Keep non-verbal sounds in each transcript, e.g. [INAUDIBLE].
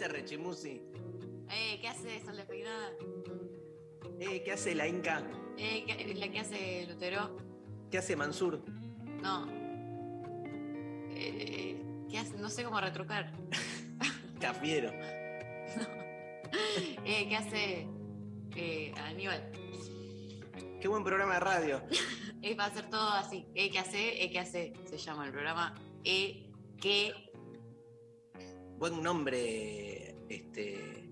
hace Rechimusi? eh, ¿qué hace Sol Despeinada? Eh, ¿Qué hace la Inca? Eh, ¿qué, ¿La que hace Lutero? ¿Qué hace Mansur? No. Eh, ¿Qué hace? No sé cómo retrucar. [LAUGHS] Cafiero. [LAUGHS] Eh, ¿Qué hace eh, Aníbal? Qué buen programa de radio. [LAUGHS] Eh, va a ser todo así. Eh, ¿Qué hace? ¿Qué hace? Se llama el programa. ¿Qué? Buen nombre, este.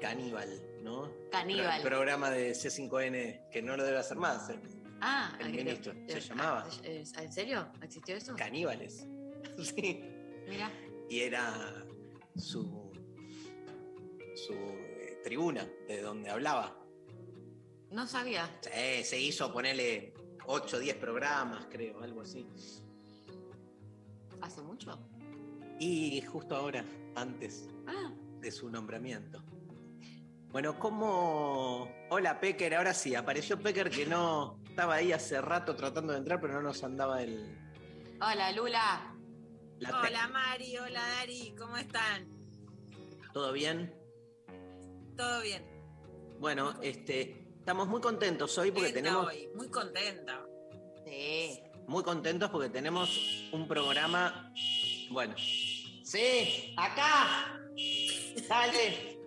Caníbal, ¿no? Caníbal. El programa de C5N, que no lo debe hacer más. Ah, El eh, ministro, se eh, llamaba. eh, ¿En serio? ¿Existió eso? Caníbales. [LAUGHS] Sí. Mira. Y era su. su eh, tribuna, de donde hablaba. No sabía. Sí, se hizo ponerle 8 o 10 programas, creo, algo así. ¿Hace mucho? Y justo ahora, antes Ah, de su nombramiento. Bueno, ¿cómo...? Hola, Pecker, ahora sí, apareció Pecker que no estaba ahí hace rato tratando de entrar, pero no nos andaba el... hola, Lula. La Hola Mari, hola Dari, ¿cómo están? ¿Todo bien? ¿Todo bien? Bueno, este, estamos muy contentos hoy porque tenemos... hoy, muy contenta. Sí. Muy contentos porque tenemos un programa... Bueno. Sí, acá. Dale.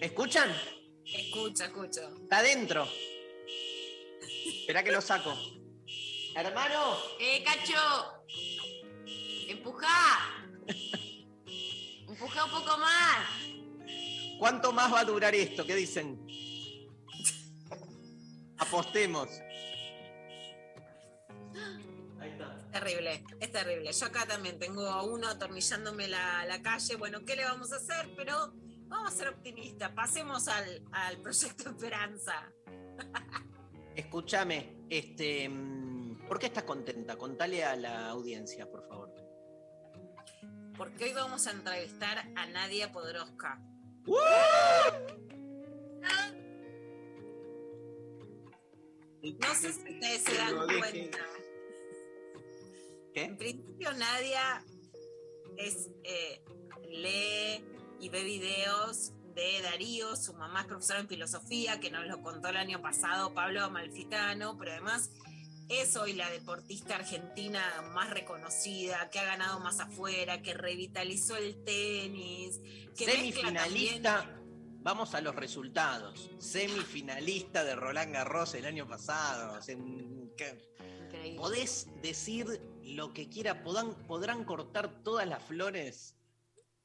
¿Escuchan? Escucho, escucho. Está adentro. Espera que lo saco. Hermano, ¡Eh, cacho! ¡Empujá! [LAUGHS] ¡Empujá un poco más! ¿cuánto más va a durar esto? ¿Qué dicen? Apostemos. Terrible, es terrible. Yo acá también tengo a uno atornillándome la, la calle. Bueno, ¿qué le vamos a hacer? Pero vamos a ser optimistas. Pasemos al, al proyecto Esperanza. Escúchame, este, mm, ¿por qué estás contenta? Contale a la audiencia, por favor. Porque hoy vamos a entrevistar a Nadia Podroska. No sé si ustedes se dan Lo En principio Nadia es, eh, lee y ve videos de Darío, su mamá es profesora en filosofía, que nos lo contó el año pasado Pablo Malfitano, pero además es hoy la deportista argentina más reconocida, que ha ganado más afuera, que revitalizó el tenis, que Semifinalista, vamos a los resultados. Semifinalista de Roland Garros el año pasado. Increíble. Podés decir lo que quiera, podrán, podrán cortar todas las flores,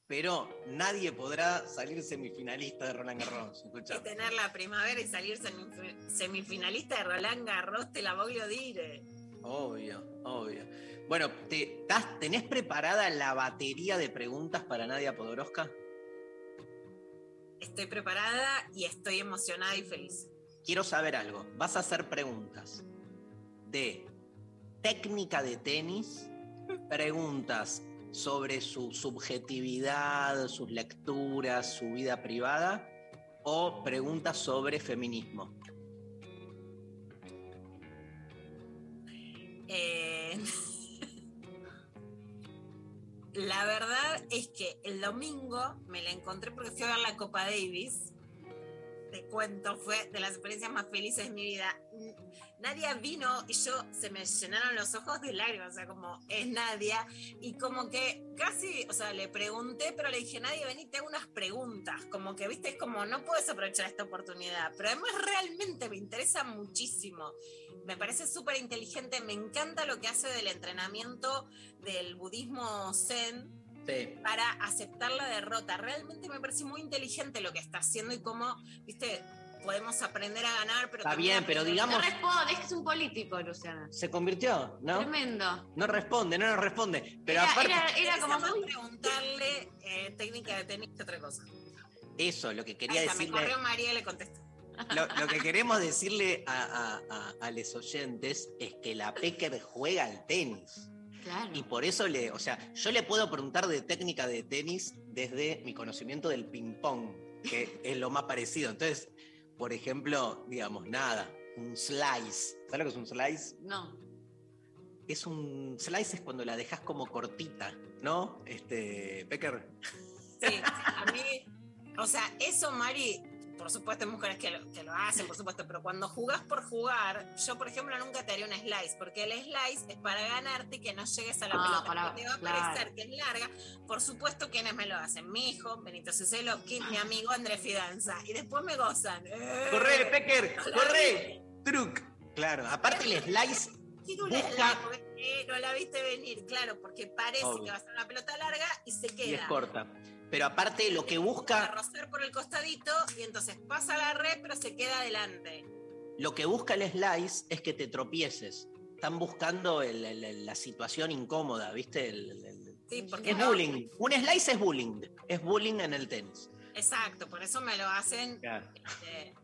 pero nadie podrá salir semifinalista de Roland Garros. Escuchá. y tener la primavera y salir semif- semifinalista de Roland Garros, te la voy a dire. Obvio, obvio. Bueno, ¿te, estás- ¿tenés preparada la batería de preguntas para Nadia Podoroska? Estoy preparada y estoy emocionada y feliz. Quiero saber algo. Vas a hacer preguntas de técnica de tenis, preguntas sobre su subjetividad, sus lecturas, su vida privada, o preguntas sobre feminismo. Eh, [LAUGHS] la verdad es que el domingo me la encontré porque fui a ver la Copa Davis. Te cuento, fue de las experiencias más felices de mi vida. Nadia vino y yo se me llenaron los ojos de lágrimas, o sea, como es Nadia, y como que casi, o sea, le pregunté, pero le dije, Nadia, vení, te hago unas preguntas, como que, viste, es como, no puedes aprovechar esta oportunidad, pero además realmente me interesa muchísimo. Me parece súper inteligente, me encanta lo que hace del entrenamiento del budismo zen, Sí. para aceptar la derrota. Realmente me parece muy inteligente lo que está haciendo y cómo, viste, podemos aprender a ganar, pero Está bien, pero aprender- No digamos- responde, es que es un político, Luciana. Se convirtió, ¿no? Tremendo. No responde, no nos responde. Pero Era- aparte, era- como más muy- preguntarle eh, técnica de tenis que otra cosa. eso, lo que quería está, me decirle. corrió María y le contesté. Lo, lo que queremos decirle a, a, a- a los oyentes es que la Pecker juega al tenis. Claro. Y por eso le, o sea, yo le puedo preguntar de técnica de tenis desde mi conocimiento del ping-pong, que es lo más parecido. Entonces, por ejemplo, digamos, nada, un slice. ¿Sabes lo que es un slice? No. Es un slice es cuando la dejas como cortita, ¿no? Este, Pecker. Sí, a mí, o sea, eso, Mari, por supuesto hay mujeres que lo, que lo hacen, por supuesto, pero cuando jugás por jugar, yo, por ejemplo, nunca te haría un slice, porque el slice es para ganarte y que no llegues a la Ah, pelota, para- porque te va a claro. parecer que es larga. Por supuesto, quienes me lo hacen, mi hijo, Benito Cicelo, mi amigo Andrés Fidanza, y después me gozan. Eh, ¡Corre, Pecker! ¡Corre! ¡Truc! Claro, aparte el slice Quiero un Busca- slice, porque, eh, no la viste venir, claro, porque parece Obvio. que va a ser una pelota larga y se queda. y es corta. Pero aparte lo que busca, rozar por el costadito y entonces pasa la red, pero se queda adelante. lo que busca el slice es que te tropieces. Están buscando el- el- el- la situación incómoda, ¿viste? El- Sí, porque es no- bullying. Un slice es bullying. Es bullying en el tenis. Exacto, por eso me lo hacen este,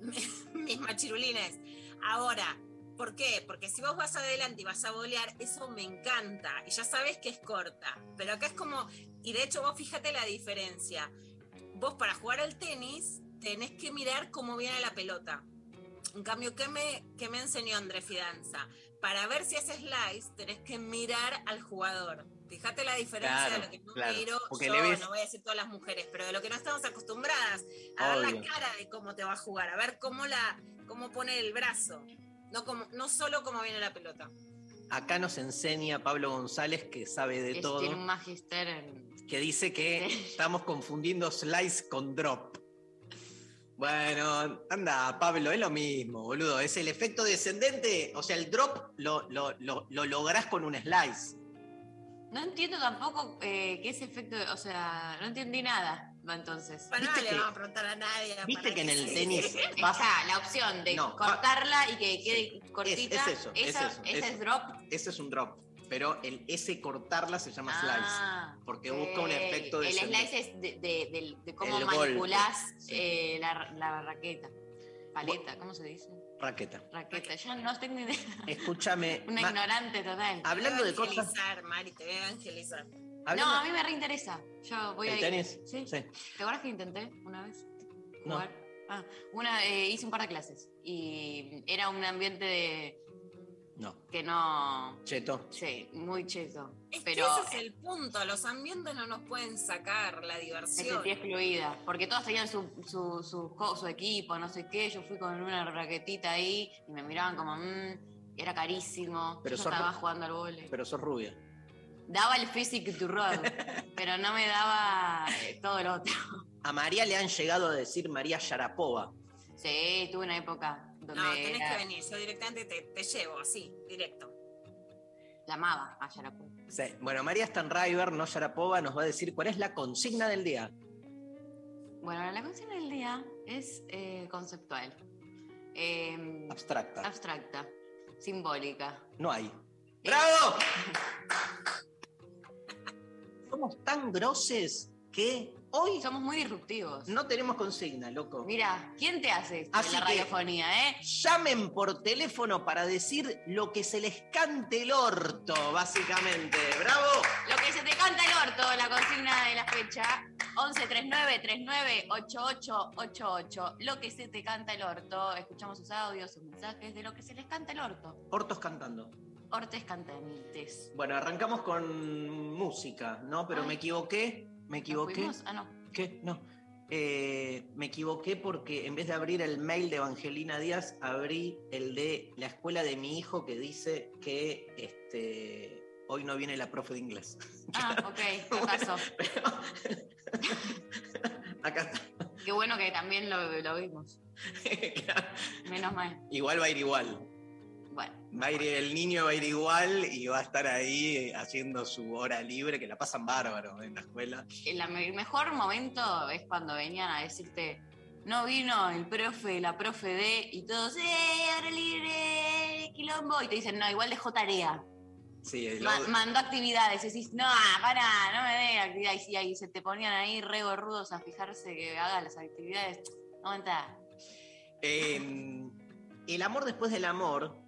[LAUGHS] mis machirulines. Ahora, ¿por qué? Porque si vos vas adelante y vas a bolear, eso me encanta. Y ya sabes que es corta. Pero acá es como, y de hecho vos fíjate la diferencia. Vos para jugar al tenis tenés que mirar cómo viene la pelota. En cambio, ¿qué me, qué me enseñó André Fidanza? Para ver si haces slice, tenés que mirar al jugador. Fíjate la diferencia Claro, de lo que no claro, miro porque yo, le ves- no voy a decir todas las mujeres, pero de lo que no estamos acostumbradas a ver Obvio. la cara de cómo te va a jugar, a ver cómo la cómo pone el brazo, no como no solo cómo viene la pelota. Acá nos enseña Pablo González, que sabe de Es- todo, Tiene un magister en. Que dice que estamos confundiendo slice con drop. Bueno, anda, Pablo, es lo mismo, boludo. Es el efecto descendente. O sea, el drop lo, lo, lo, lo lográs con un slice. No entiendo tampoco eh, qué es efecto. de- O sea, no entendí nada. Va entonces. Bueno, no ¿Viste le que- vamos a preguntar a nadie. ¿Viste para que en el tenis [LAUGHS] Está la opción de No, cortarla y que quede cortita. es eso, es eso, ese eso. es drop. Ese es un drop. Pero el ese cortarla se llama Ah, porque busca un efecto El descendente. slice es de, de- de- de cómo El manipulás sí. eh, la, la raqueta. Paleta, ¿cómo se dice? slice. Raqueta. Raqueta. Yo no tengo ni idea. Escúchame. [LAUGHS] Una Ma- ignorante total. hablando Te de voy a cosas. Mari, te voy a evangelizar. hablando- No, a mí me reinteresa. Yo voy a ¿El ir. tenis? Sí. Sí. ¿Te acuerdas que intenté una vez No. jugar? Ah, una, eh, hice un par de clases y era un ambiente de, No. que no. Cheto. Sí, muy cheto. Es Pero que ese es el punto, los ambientes no nos pueden sacar la me diversión. sentí excluida. Porque todos tenían su, su, su, equipo, no sé qué. Yo fui con una raquetita ahí y me miraban como, mmm, era carísimo. Pero yo sos- estaba jugando al vole. Pero sos rubia. Daba el physique to roll, [LAUGHS] pero no me daba eh, todo lo otro. A María le han llegado a decir María Sharapova. Sí, tuve una época donde No, tenés era- que venir, yo directamente te, te llevo, así, directo. la amaba a Yarapó. Sí. Bueno, María Stanriver, no Sharapova, nos va a decir cuál es la consigna del día. Bueno, la consigna del día es eh, conceptual, eh, Abstracta. abstracta, simbólica. No hay. ¡Bravo! [LAUGHS] Somos tan groses que hoy Somos muy disruptivos. no tenemos consigna, loco. Mira, ¿quién te hace esto Así en la radiofonía, eh? Llamen por teléfono para decir lo que se les cante el orto, básicamente. ¡Bravo! Lo que se te canta el orto, la consigna de la fecha. 1139-398888. Lo que se te canta el orto. Escuchamos sus audios, sus mensajes de lo que se les canta el orto. Ortos cantando. Ortes cantantes. Bueno, arrancamos con música, ¿no? Pero Ay. me equivoqué. Me ¿Nos equivoqué. Ah, no. ¿Qué? No. Eh, me equivoqué porque en vez de abrir el mail de Evangelina Díaz, abrí el de la escuela de mi hijo que dice que este, hoy no viene la profe de inglés. Ah, [LAUGHS] ok, acaso. [LAUGHS] [LAUGHS] Acá está. Qué bueno que también lo, lo vimos. Claro. Menos mal. Igual va a ir igual. Va a ir, el niño va a ir igual y va a estar ahí haciendo su hora libre, que la pasan bárbaro en la escuela. El, el mejor momento es cuando venían a decirte, no vino el profe, la profe de, y todos, ¡eh, hora libre, quilombo! Y te dicen, no, igual dejó tarea. Sí, el- Ma- mandó actividades. Y decís, no, para, no me den actividades. Y ahí se te ponían ahí re gorrudos a fijarse que haga las actividades. Aguanta. Eh, el amor después del amor,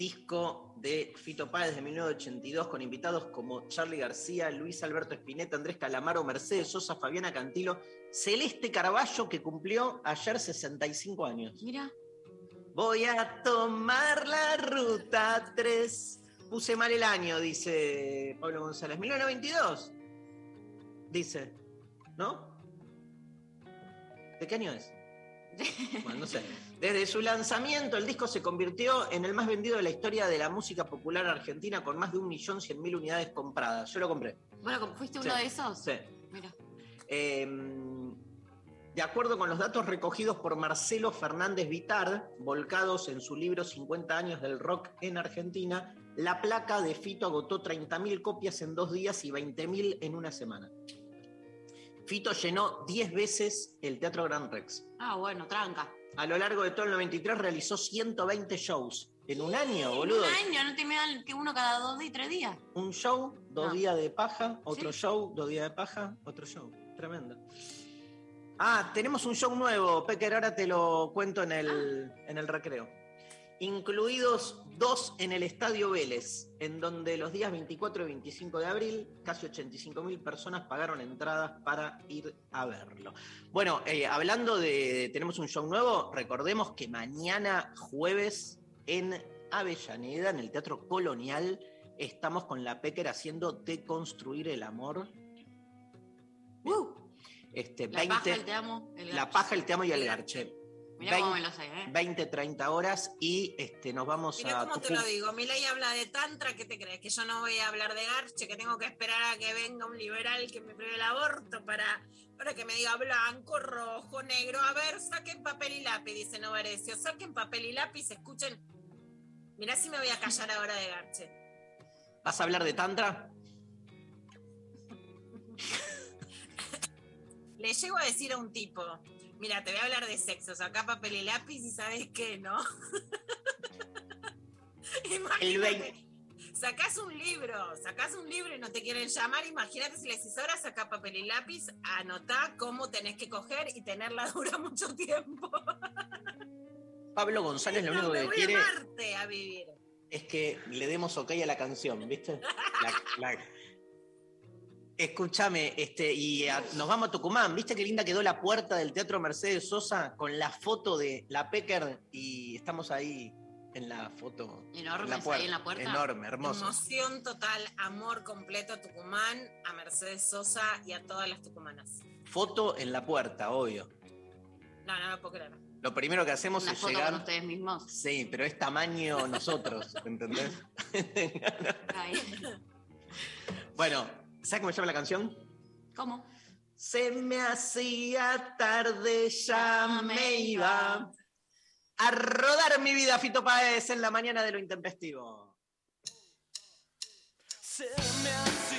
disco de Fito Páez de 1982 con invitados como Charlie García, Luis Alberto Spinetta, Andrés Calamaro, Mercedes Sosa, Fabiana Cantilo, Celeste Carballo que cumplió ayer 65 años. Mira, Voy a tomar la ruta 3. Puse mal el año, dice Pablo González. 1992. Dice. ¿No? ¿De qué año es? [LAUGHS] Bueno, no sé. Desde su lanzamiento, el disco se convirtió en el más vendido de la historia de la música popular argentina con más de 1.100.000 unidades compradas. Yo lo compré. bueno, ¿fuiste uno Sí, de esos? Sí. Mira. Eh, de acuerdo con los datos recogidos por Marcelo Fernández Vitar, volcados en su libro 50 años del rock en Argentina, la placa de Fito agotó 30.000 copias en dos días y 20.000 en una semana. Fito llenó 10 veces el Teatro Gran Rex. Ah, bueno, tranca. A lo largo de todo el 93 realizó 120 shows. En un año, boludo. Un año, no te me dan que uno cada dos y tres días. Un show, dos No. días de paja, otro Sí. show, dos días de paja, otro show. Tremendo. Ah, tenemos un show nuevo, Pecker, ahora te lo cuento en el, en el recreo. Incluidos dos en el Estadio Vélez, en donde los días 24 y 25 de abril casi 85 mil personas pagaron entradas para ir a verlo. Bueno, eh, hablando de tenemos un show nuevo, recordemos que mañana jueves en Avellaneda, en el Teatro Colonial, estamos con la Pecker haciendo Deconstruir el Amor. Uh, Este, la 20, paja, el te amo. El la paja, el te amo y el garche. Mirá cómo me 20, lo sé, ¿eh? 20, 30 horas y este, nos vamos Mira a. cómo te lo digo, Milei habla de tantra, ¿qué te crees? Que yo no voy a hablar de garche, que tengo que esperar a que venga un liberal que me pruebe el aborto para, para que me diga blanco, rojo, negro. A ver, saquen papel y lápiz, dice Novarecio. Saquen papel y lápiz, escuchen. Mirá si me voy a callar ahora de garche. ¿Vas a hablar de Tantra? Le llego a decir a un tipo, mira, te voy a hablar de sexo, saca papel y lápiz y sabes qué, ¿no? [LAUGHS] Imagínate, 20. Sacás un libro, sacás un libro y no te quieren llamar, imagínate si le decís ahora saca papel y lápiz, anotá cómo tenés que coger y tenerla [LAUGHS] dura mucho tiempo. Pablo González lo No, único me que voy quiere a Marte a vivir. es que le demos ok a la canción, ¿viste? La- la- Escúchame, este, y a- nos vamos a Tucumán. ¿Viste qué linda quedó la puerta del Teatro Mercedes Sosa con la foto de la Pecker? Y estamos ahí en la foto. Enormes ahí en la puerta. Enorme, hermoso. Emoción total, amor completo a Tucumán, a Mercedes Sosa y a todas las tucumanas. Foto en la puerta, obvio. No, no me puedo creer. Lo primero que hacemos Una es foto llegar. con ustedes mismos. Sí, pero es tamaño nosotros, [LAUGHS] ¿entendés? [LAUGHS] Bueno, ¿sabes cómo se llama la canción? ¿Cómo? Se me hacía tarde, ya me iba a rodar mi vida, Fito Páez, en la mañana de lo intempestivo. Se me hacía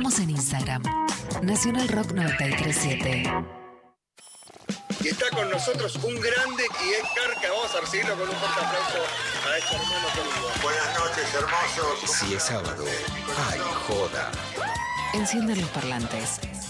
Estamos en Instagram. Nacional Rock 937. Y está con nosotros un grande y es Carca. Vamos a recibirlo con un fuerte aplauso a este hermano querido. Buenas noches, hermosos. Si es sábado, ay, joda. Enciendan los parlantes.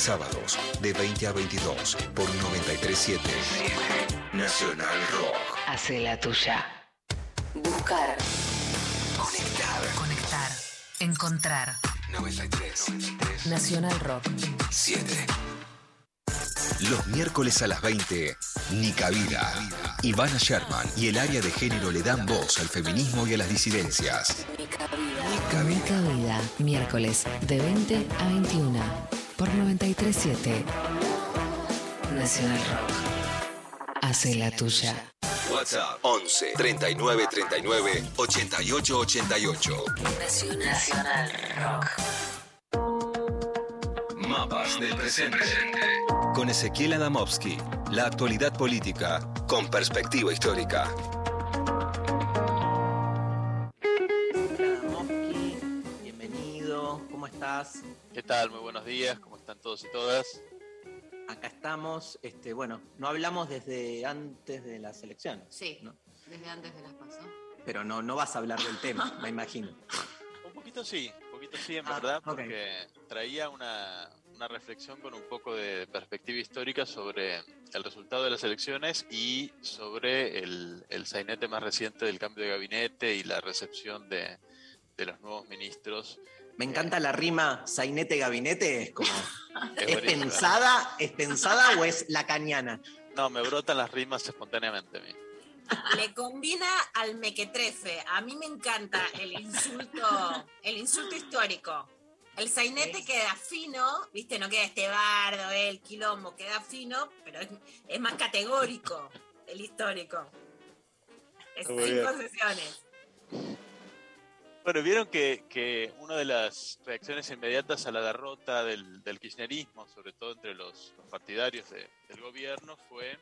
Sábados, de 20 a 22, por 937. Nacional Rock. Hace la tuya. Buscar. Conectar. Conectar. Encontrar. 93. Nacional Rock. 7. Los miércoles a las 20, Nica Vida. Ivana Sherman y el área de género le dan voz al feminismo y a las disidencias. Nica Mica Vida. Miércoles de 20 a 21 por 937. Nacional Rock. Hace la tuya. WhatsApp 11 39 39 88 88. Nacional Rock. Mapas del presente. Con Ezequiel Adamovsky. La actualidad política con perspectiva histórica. Bienvenido, ¿cómo estás? ¿Qué tal? Muy buenos días, ¿cómo están todos y todas? Acá estamos, este, bueno, no hablamos desde antes de las elecciones, Sí, ¿no? desde antes de las pasó. pero no, no vas a hablar del tema, [LAUGHS] me imagino. Un poquito sí, un poquito sí, en Ah, verdad, porque traía una, una reflexión con un poco de perspectiva histórica sobre el resultado de las elecciones y sobre el, el sainete más reciente del cambio de gabinete y la recepción de, de los nuevos ministros. Me encanta la rima sainete gabinete, es como, [LAUGHS] Es ¿es buenísima. pensada, es pensada o es lacaniana? No, me brotan las rimas espontáneamente a mí. Le combina al mequetrefe. A mí me encanta el insulto, el insulto histórico. El sainete queda fino, viste, no queda este bardo, el quilombo, queda fino, pero es, es más categórico el histórico. Es Muy sin bien. concesiones. Bueno, vieron que, que una de las reacciones inmediatas a la derrota del, del kirchnerismo, sobre todo entre los, los partidarios de- del gobierno, fue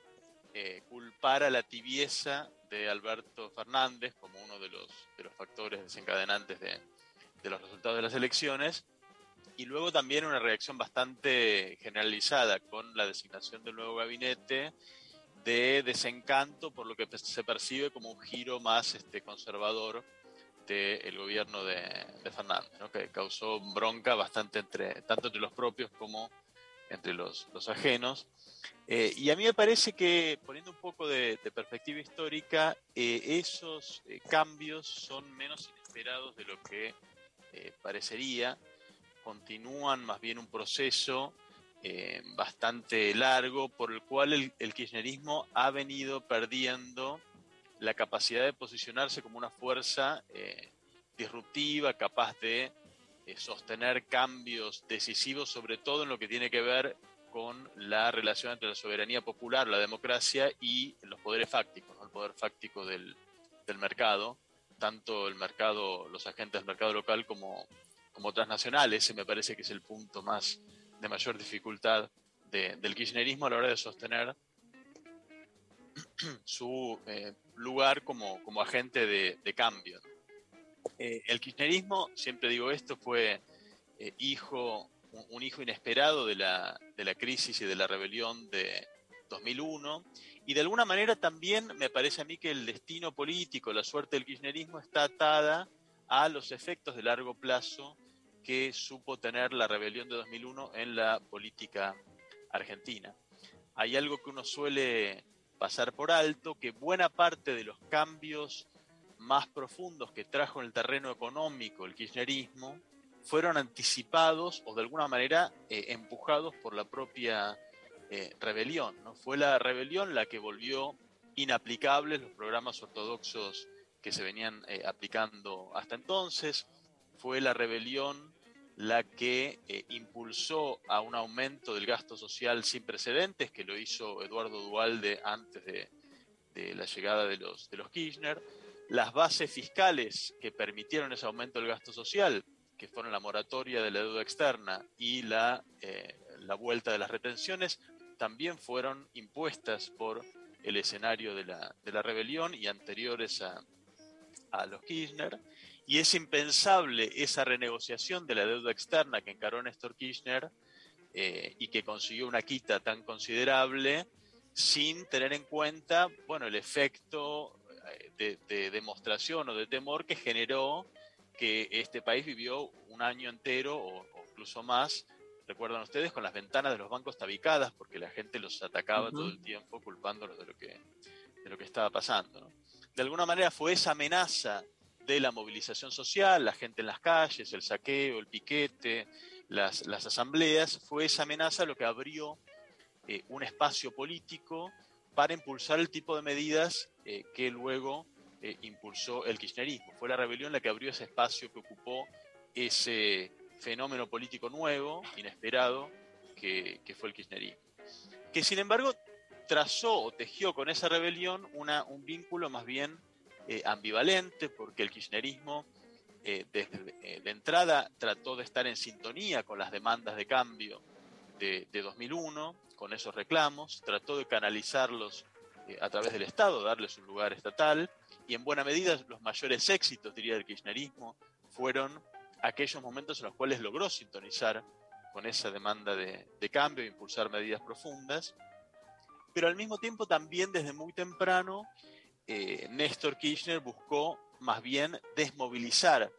eh, culpar a la tibieza de Alberto Fernández como uno de los, de los factores desencadenantes de, de los resultados de las elecciones. Y luego también una reacción bastante generalizada con la designación del nuevo gabinete de desencanto por lo que se percibe como un giro más este, conservador del gobierno de, de Fernández, ¿no? que causó bronca bastante entre, tanto entre los propios como entre los, los ajenos. Eh, y a mí me parece que, poniendo un poco de, de perspectiva histórica, eh, esos eh, cambios son menos inesperados de lo que eh, parecería. Continúan más bien un proceso eh, bastante largo por el cual el, el kirchnerismo ha venido perdiendo la capacidad de posicionarse como una fuerza eh, disruptiva, capaz de eh, sostener cambios decisivos, sobre todo en lo que tiene que ver con la relación entre la soberanía popular, la democracia y los poderes fácticos, el poder fáctico del, del mercado, tanto el mercado, los agentes del mercado local como, como transnacionales. Ese me parece que es el punto más de mayor dificultad de- del kirchnerismo a la hora de sostener [CLEARS THROAT] su eh, lugar como, como agente de, cambio. Eh, el kirchnerismo, siempre digo esto, fue eh, hijo, un, un hijo inesperado de la, de la crisis y de la rebelión de 2001. Y de alguna manera también me parece a mí que el destino político, la suerte del kirchnerismo está atada a los efectos de largo plazo que supo tener la rebelión de 2001 en la política argentina. Hay algo que uno suele pasar por alto, que buena parte de los cambios más profundos que trajo en el terreno económico el kirchnerismo fueron anticipados o de alguna manera eh, empujados por la propia eh, rebelión. ¿no? Fue la rebelión la que volvió inaplicables los programas ortodoxos que se venían eh, aplicando hasta entonces. fue la rebelión la que eh, impulsó a un aumento del gasto social sin precedentes, que lo hizo Eduardo Dualde antes de, de la llegada de los, de los Kirchner, las bases fiscales que permitieron ese aumento del gasto social, que fueron la moratoria de la deuda externa y la, eh, la vuelta de las retenciones, también fueron impuestas por el escenario de la, de la rebelión y anteriores a, a los Kirchner. Y es impensable esa renegociación de la deuda externa que encaró Néstor Kirchner eh, y que consiguió una quita tan considerable sin tener en cuenta bueno, el efecto eh, de, de demostración o de temor que generó que este país vivió un año entero o, o, incluso más, recuerdan ustedes, con las ventanas de los bancos tabicadas porque la gente los atacaba uh -huh. todo el tiempo culpándolos de lo que, de lo que estaba pasando. ¿no? De alguna manera fue esa amenaza de la movilización social, la gente en las calles, el saqueo, el piquete, las, las asambleas, fue esa amenaza lo que abrió eh, un espacio político para impulsar el tipo de medidas eh, que luego eh, impulsó el kirchnerismo. Fue la rebelión la que abrió ese espacio que ocupó ese fenómeno político nuevo, inesperado, que, que fue el kirchnerismo. Que sin embargo trazó o tejió con esa rebelión una, un vínculo más bien eh, ambivalente, porque el kirchnerismo eh, desde eh, de entrada trató de estar en sintonía con las demandas de cambio de, de 2001, con esos reclamos, trató de canalizarlos a través del Estado, darles un lugar estatal, y en buena medida los mayores éxitos, diría, del kirchnerismo fueron aquellos momentos en los cuales logró sintonizar con esa demanda de, de cambio e impulsar medidas profundas, pero al mismo tiempo también desde muy temprano eh, Néstor Kirchner buscó más bien desmovilizar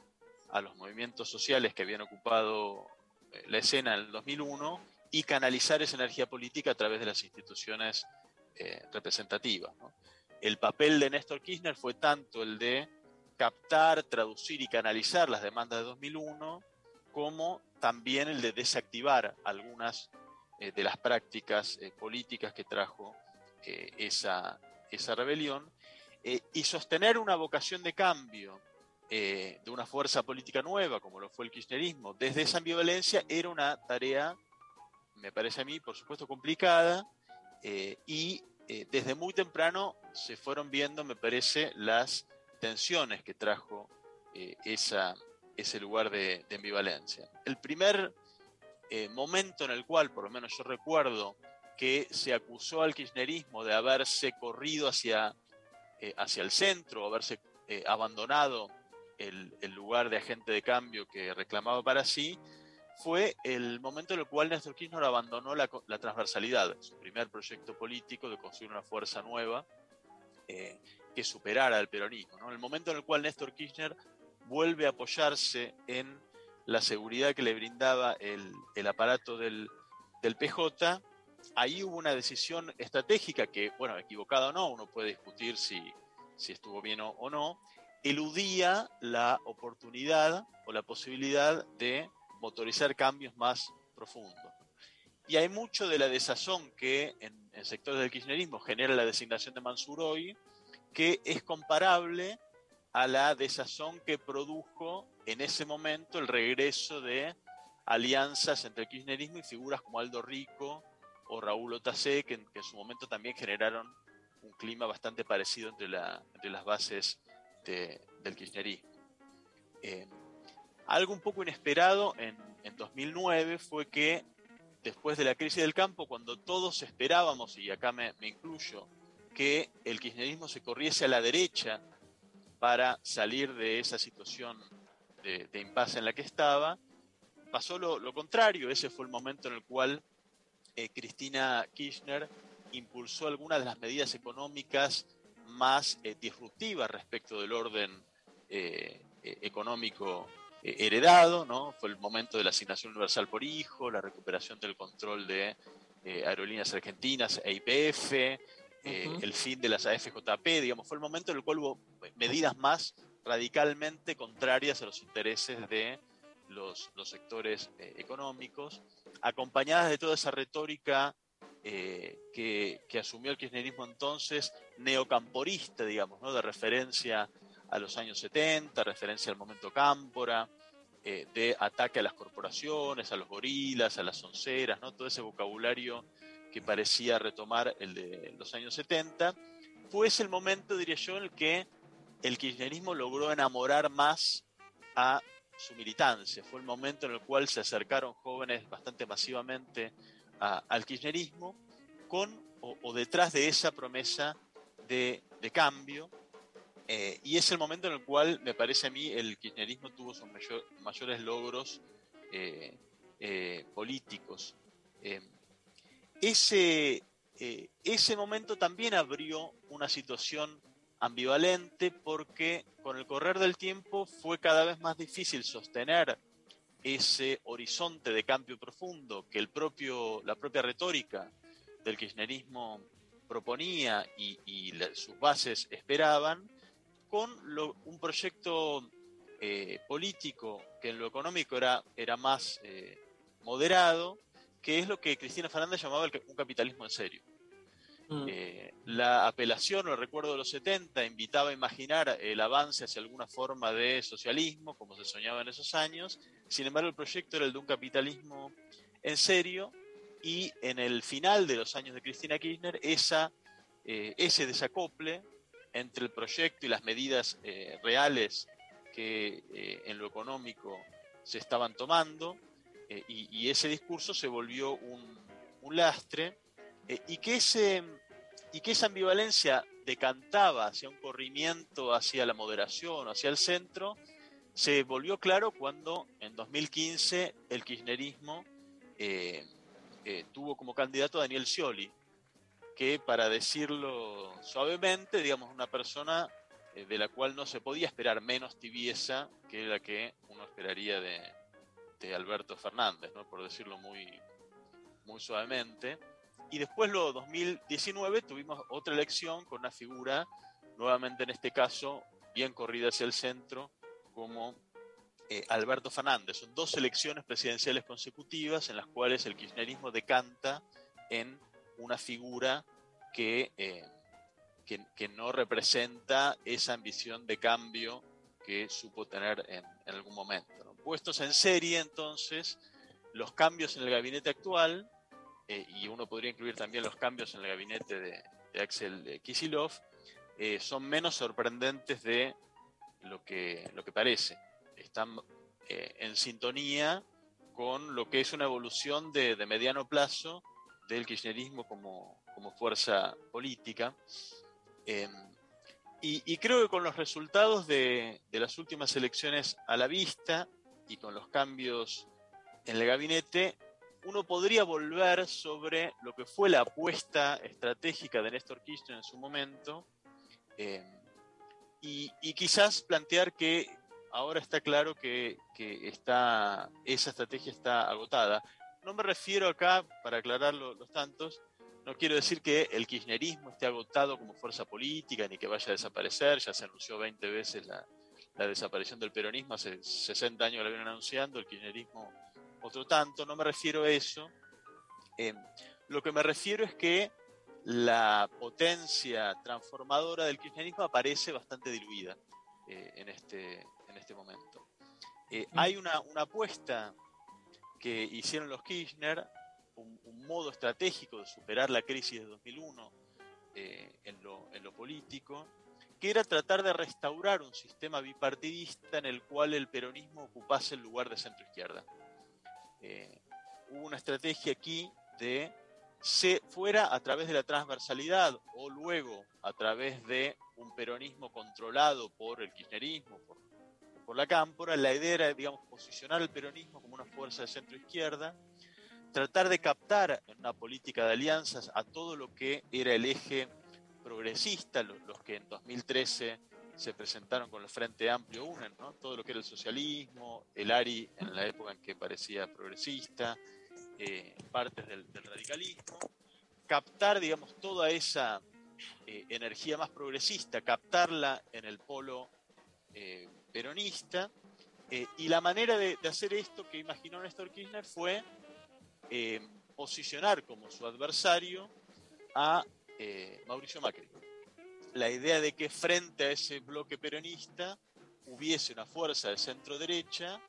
a los movimientos sociales que habían ocupado eh, la escena en el 2001 y canalizar esa energía política a través de las instituciones eh, representativas. El papel de Néstor Kirchner fue tanto el de captar, traducir y canalizar las demandas de 2001, como también el de desactivar algunas de las prácticas políticas que trajo esa, esa, rebelión, eh, y sostener una vocación de cambio eh, de una fuerza política nueva, como lo fue el kirchnerismo, desde esa ambivalencia, era una tarea, me parece a mí, por supuesto, complicada, eh, y desde muy temprano se fueron viendo, me parece, las tensiones que trajo esa, ese lugar de, de ambivalencia. El primer eh, momento en el cual, por lo menos yo recuerdo, que se acusó al kirchnerismo de haberse corrido hacia, eh, hacia el centro, haberse eh, abandonado el, lugar de agente de cambio que reclamaba para sí, fue el momento en el cual Néstor Kirchner abandonó la, transversalidad, su primer proyecto político de construir una fuerza nueva eh, que superara al peronismo. ¿no? El momento en el cual Néstor Kirchner vuelve a apoyarse en la seguridad que le brindaba el, el aparato del, del, PJ, ahí hubo una decisión estratégica que, bueno, equivocada o no, uno puede discutir si, si estuvo bien o, no, eludía la oportunidad o la posibilidad de motorizar cambios más profundos. Y hay mucho de la desazón que en, en sectores del kirchnerismo genera la designación de Mansur hoy, que es comparable a la desazón que produjo en ese momento el regreso de alianzas entre el kirchnerismo y figuras como Aldo Rico o Raúl Otacé, que, en su momento también generaron un clima bastante parecido entre, la, entre las bases de, del kirchnerismo. Eh, algo un poco inesperado en, en 2009 fue que después de la crisis del campo, cuando todos esperábamos, y acá me, me incluyo, que el kirchnerismo se corriese a la derecha para salir de esa situación de, impasse en la que estaba, pasó lo, contrario. Ese fue el momento en el cual eh, Cristina Kirchner impulsó algunas de las medidas económicas más eh, disruptivas respecto del orden eh, económico eh, heredado, ¿no? Fue el momento de la asignación universal por hijo, la recuperación del control de aerolíneas argentinas e IPF, uh -huh. el fin de las AFJP, digamos, fue el momento en el cual hubo medidas más radicalmente contrarias a los intereses de los, los sectores económicos, acompañadas de toda esa retórica eh, que, asumió el kirchnerismo entonces, neocamporista, digamos, ¿no? de referencia a los años 70, referencia al momento cámpora, eh, de ataque a las corporaciones, a los gorilas, a las onceras, ¿no? todo ese vocabulario que parecía retomar el de los años 70, fue ese el momento, diría yo, en el que el kirchnerismo logró enamorar más a su militancia. Fue el momento en el cual se acercaron jóvenes bastante masivamente al kirchnerismo con o, detrás de esa promesa de, de cambio. eh, y es el momento en el cual, me parece a mí, el kirchnerismo tuvo sus mayor- mayores logros eh, eh, políticos. Ese, ese momento también abrió una situación ambivalente porque con el correr del tiempo fue cada vez más difícil sostener ese horizonte de cambio profundo que el propio, la propia retórica del kirchnerismo proponía y, sus bases esperaban, con un proyecto eh, político que en lo económico era, era más eh, moderado, que es lo que Cristina Fernández llamaba un capitalismo en serio. Eh, la apelación o el recuerdo de los 70 invitaba a imaginar el avance hacia alguna forma de socialismo, como se soñaba en esos años. Sin embargo, el proyecto era el de un capitalismo en serio y en el final de los años de Cristina Kirchner, esa, eh, ese desacople entre el proyecto y las medidas eh, reales que eh, en lo económico se estaban tomando, y, ese discurso se volvió un lastre, eh, y, que esa ambivalencia decantaba hacia un corrimiento hacia la moderación, hacia el centro, se volvió claro cuando en 2015 el kirchnerismo eh, eh, tuvo como candidato a Daniel Scioli, que para decirlo suavemente, digamos, una persona eh, de la cual no se podía esperar menos tibieza que la que uno esperaría de, Alberto Fernández, ¿no? por decirlo muy suavemente. Y después, lo 2019, tuvimos otra elección con una figura, nuevamente en este caso, bien corrida hacia el centro, como eh, Alberto Fernández. Son dos elecciones presidenciales consecutivas en las cuales el kirchnerismo decanta en una figura que, eh, que, no representa esa ambición de cambio que supo tener en, algún momento. Puestos en serie, entonces, los cambios en el gabinete actual, eh, y uno podría incluir también los cambios en el gabinete de, de Axel eh, Kisilov, eh, son menos sorprendentes de lo que, lo que parece. Están eh, en sintonía con lo que es una evolución de, de mediano plazo del kirchnerismo como, como fuerza política. Eh, y, y creo que con los resultados de, de las últimas elecciones a la vista y con los cambios en el gabinete, uno podría volver sobre lo que fue la apuesta estratégica de Néstor Kirchner en su momento eh, y, quizás plantear que ahora está claro que, que está, esa estrategia está agotada. No me refiero acá, para aclarar lo- los tantos, no quiero decir que el kirchnerismo esté agotado como fuerza política ni que vaya a desaparecer, ya se anunció 20 veces la, la desaparición del peronismo, hace 60 años la vienen anunciando, el kirchnerismo otro tanto, no me refiero a eso. Eh, lo que me refiero es que la potencia transformadora del kirchnerismo aparece bastante diluida eh, en, este, en este momento. Eh, hay una, una apuesta que hicieron los Kirchner, un, un modo estratégico de superar la crisis de 2001 eh, en, lo, en lo político, que era tratar de restaurar un sistema bipartidista en el cual el peronismo ocupase el lugar de centro izquierda. Eh, hubo una estrategia aquí de se fuera a través de la transversalidad o luego a través de un peronismo controlado por el kirchnerismo, por, por la cámpora, la idea era, digamos, posicionar el peronismo como una fuerza de centro izquierda, tratar de captar en una política de alianzas a todo lo que era el eje progresista, los, los que en 2013 se presentaron con el Frente Amplio UNEN, ¿no? todo lo que era el socialismo, el ARI en la época en que parecía progresista, eh, partes del, radicalismo, captar, digamos, toda esa eh, energía más progresista, captarla en el polo eh, peronista, eh, y la manera de, de hacer esto que imaginó Néstor Kirchner fue posicionar como su adversario a Mauricio Macri. La idea de que frente a ese bloque peronista hubiese una fuerza de centro derecha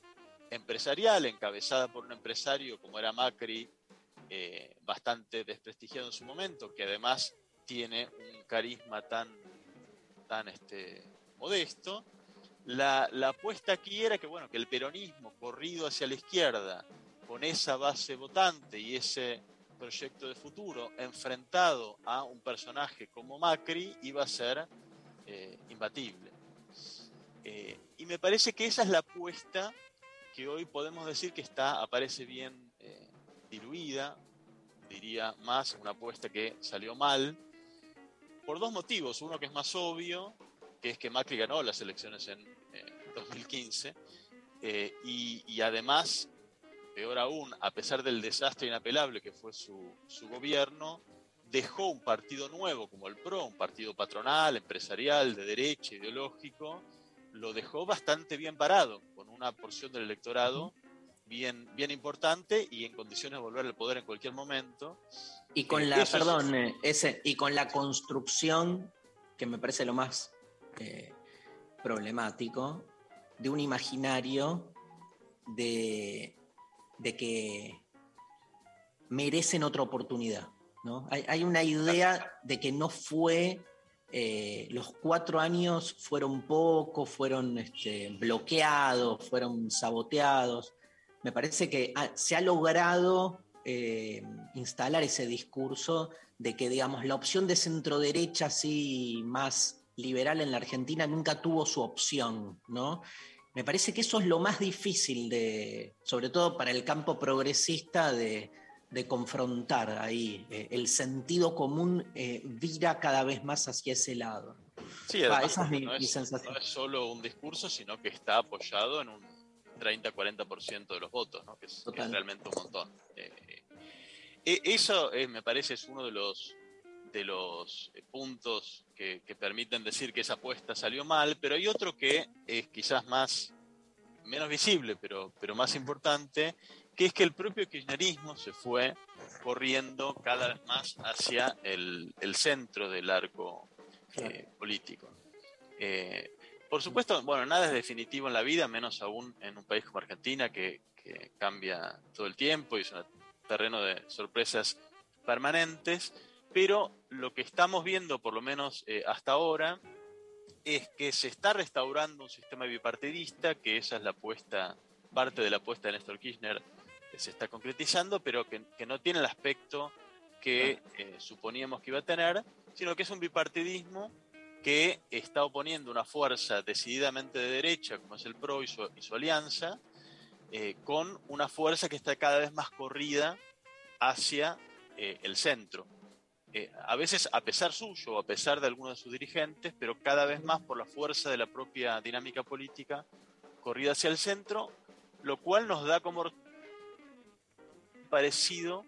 empresarial, encabezada por un empresario como era Macri, eh, bastante desprestigiado en su momento, que además tiene un carisma tan, tan este, modesto. La, la apuesta aquí era que, bueno, que el peronismo corrido hacia la izquierda, con esa base votante y ese proyecto de futuro enfrentado a un personaje como Macri, iba a ser eh, imbatible. Eh, y me parece que esa es la apuesta que hoy podemos decir que está, aparece bien eh, diluida, diría más, una apuesta que salió mal, por dos motivos. Uno que es más obvio, que es que Macri ganó las elecciones en eh, 2015, eh, y, y además, peor aún, a pesar del desastre inapelable que fue su, su gobierno, dejó un partido nuevo como el PRO, un partido patronal, empresarial, de derecha, ideológico, lo dejó bastante bien parado, con una porción del electorado bien, bien importante y en condiciones de volver al poder en cualquier momento. Y con Eh, la, es- perdón, eh, ese, y con la construcción, que me parece lo más eh, problemático, de un imaginario de, de que merecen otra oportunidad. ¿no? Hay, hay una idea de que no fue, eh, los cuatro años fueron poco, fueron este, bloqueados, fueron saboteados. Me parece que ha- se ha logrado eh, instalar ese discurso de que, digamos, la opción de centro derecha así más liberal en la Argentina nunca tuvo su opción, ¿no? Me parece que eso es lo más difícil de, sobre todo para el campo progresista, de, de confrontar ahí. Eh, el sentido común eh, vira cada vez más hacia ese lado. Sí, además esa es mi- no, mi es, sensación. no es solo un discurso, sino que está apoyado en un 30-40% de los votos, ¿no? que, es, que es realmente un montón. Eh, eh, eso eh, me parece es uno de los, de los eh, puntos que, que permiten decir que esa apuesta salió mal, pero hay otro que es quizás más menos visible, pero, pero más importante, que es que el propio kirchnerismo se fue corriendo cada vez más hacia el, el centro del arco eh, político. Eh, por supuesto, bueno, nada es definitivo en la vida, menos aún en un país como Argentina que, que cambia todo el tiempo y es un terreno de sorpresas permanentes, pero lo que estamos viendo, por lo menos eh, hasta ahora, es que se está restaurando un sistema bipartidista, que esa es la apuesta, parte de la apuesta de Néstor Kirchner que se está concretizando, pero que, que no tiene el aspecto que eh, suponíamos que iba a tener, sino que es un bipartidismo que está oponiendo una fuerza decididamente de derecha, como es el PRO y su, y su alianza, eh, con una fuerza que está cada vez más corrida hacia eh, el centro. Eh, a veces a pesar suyo o a pesar de algunos de sus dirigentes, pero cada vez más por la fuerza de la propia dinámica política corrida hacia el centro, lo cual nos da como parecido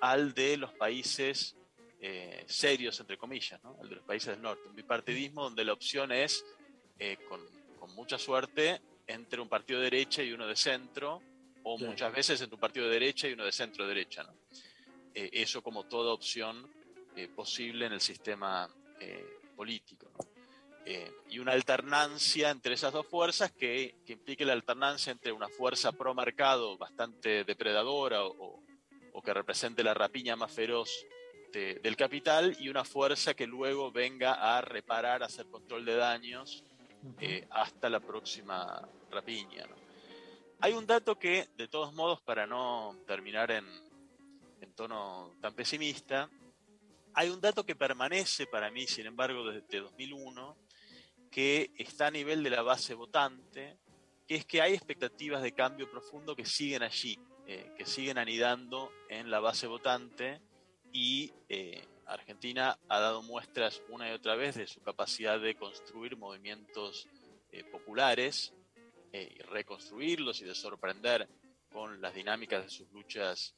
al de los países eh, serios, entre comillas, ¿no? el de los países del norte. Un bipartidismo donde la opción es, eh, con, con mucha suerte, entre un partido de derecha y uno de centro, o Claro. muchas veces entre un partido de derecha y uno de centro derecha. ¿no? Eh, eso como toda opción eh, posible en el sistema eh, político. ¿no? Eh, y una alternancia entre esas dos fuerzas que, que implique la alternancia entre una fuerza pro mercado bastante depredadora o, o- o que represente la rapiña más feroz de- del capital y una fuerza que luego venga a reparar, a hacer control de daños eh, hasta la próxima rapiña. ¿no? Hay un dato que, de todos modos, para no terminar en, en tono tan pesimista, hay un dato que permanece para mí, sin embargo, desde 2001, que está a nivel de la base votante, que es que hay expectativas de cambio profundo que siguen allí, eh, que siguen anidando en la base votante y eh, Argentina ha dado muestras una y otra vez de su capacidad de construir movimientos eh, populares y reconstruirlos y de sorprender con las dinámicas de sus luchas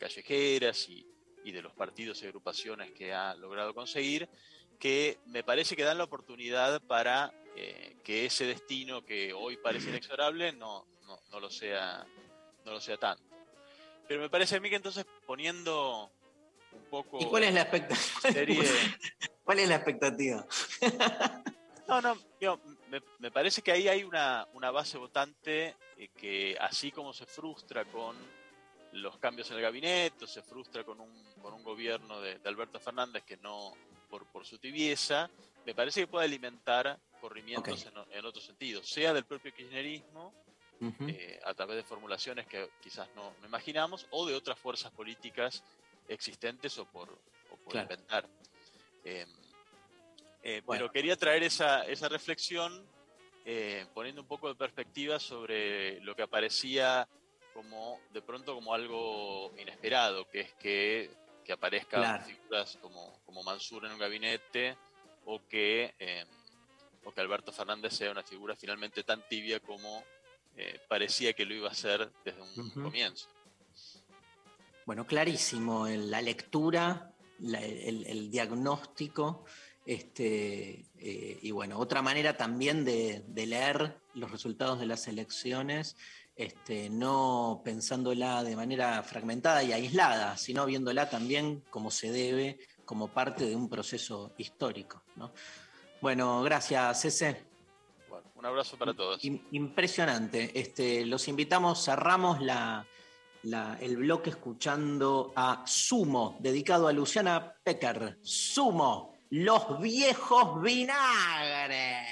callejeras y, y de los partidos y agrupaciones que ha logrado conseguir, que me parece que dan la oportunidad para eh, que ese destino que hoy parece inexorable no, no, no lo sea, no lo sea tanto. Pero me parece a mí que entonces poniendo un poco ¿Y cuál es la expectativa? serie, [LAUGHS] ¿Cuál es la expectativa? no, no, digo, me, me parece que ahí hay una, una base votante eh, que así como se frustra con los cambios en el gabinete, o se frustra con un, con un gobierno de, de Alberto Fernández que no, por, por su tibieza, me parece que puede alimentar corrimientos en, o- en otro sentido, sea del propio kirchnerismo, Ujú. eh, a través de formulaciones que quizás no, no imaginamos, o de otras fuerzas políticas existentes o por, o por Claro. inventar. Eh, eh, Bueno. Pero quería traer esa, esa reflexión eh, poniendo un poco de perspectiva sobre lo que aparecía como de pronto como algo inesperado, que es que, que aparezcan Claro. figuras como, como Mansur en un gabinete o que, eh, o que Alberto Fernández sea una figura finalmente tan tibia como eh, parecía que lo iba a ser desde un Ujú. comienzo. Bueno, clarísimo en la lectura, la- el, el diagnóstico, este, eh, y bueno, otra manera también de, de leer los resultados de las elecciones, este, no pensándola de manera fragmentada y aislada, sino viéndola también como se debe, como parte de un proceso histórico. ¿no? Bueno, gracias, Cese. Bueno, un abrazo para todos. Im- Impresionante. Este, los invitamos, cerramos la, la- el bloque escuchando a Sumo, dedicado a Luciana Pecker. Sumo, los viejos vinagres.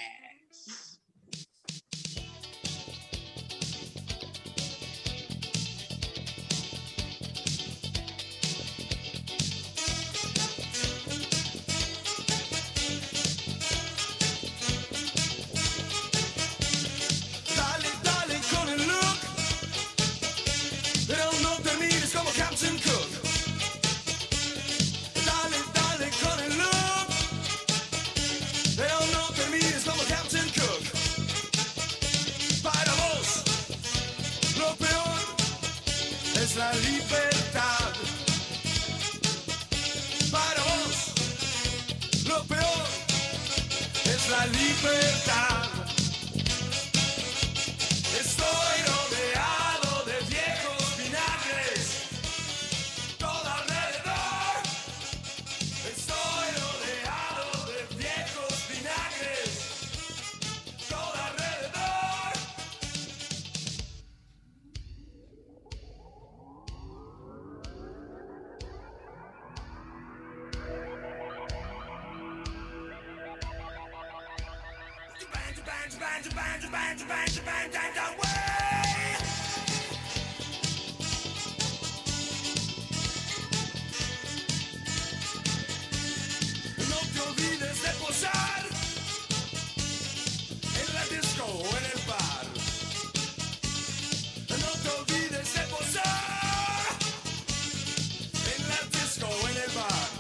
Olvides de posar en la disco en el bar.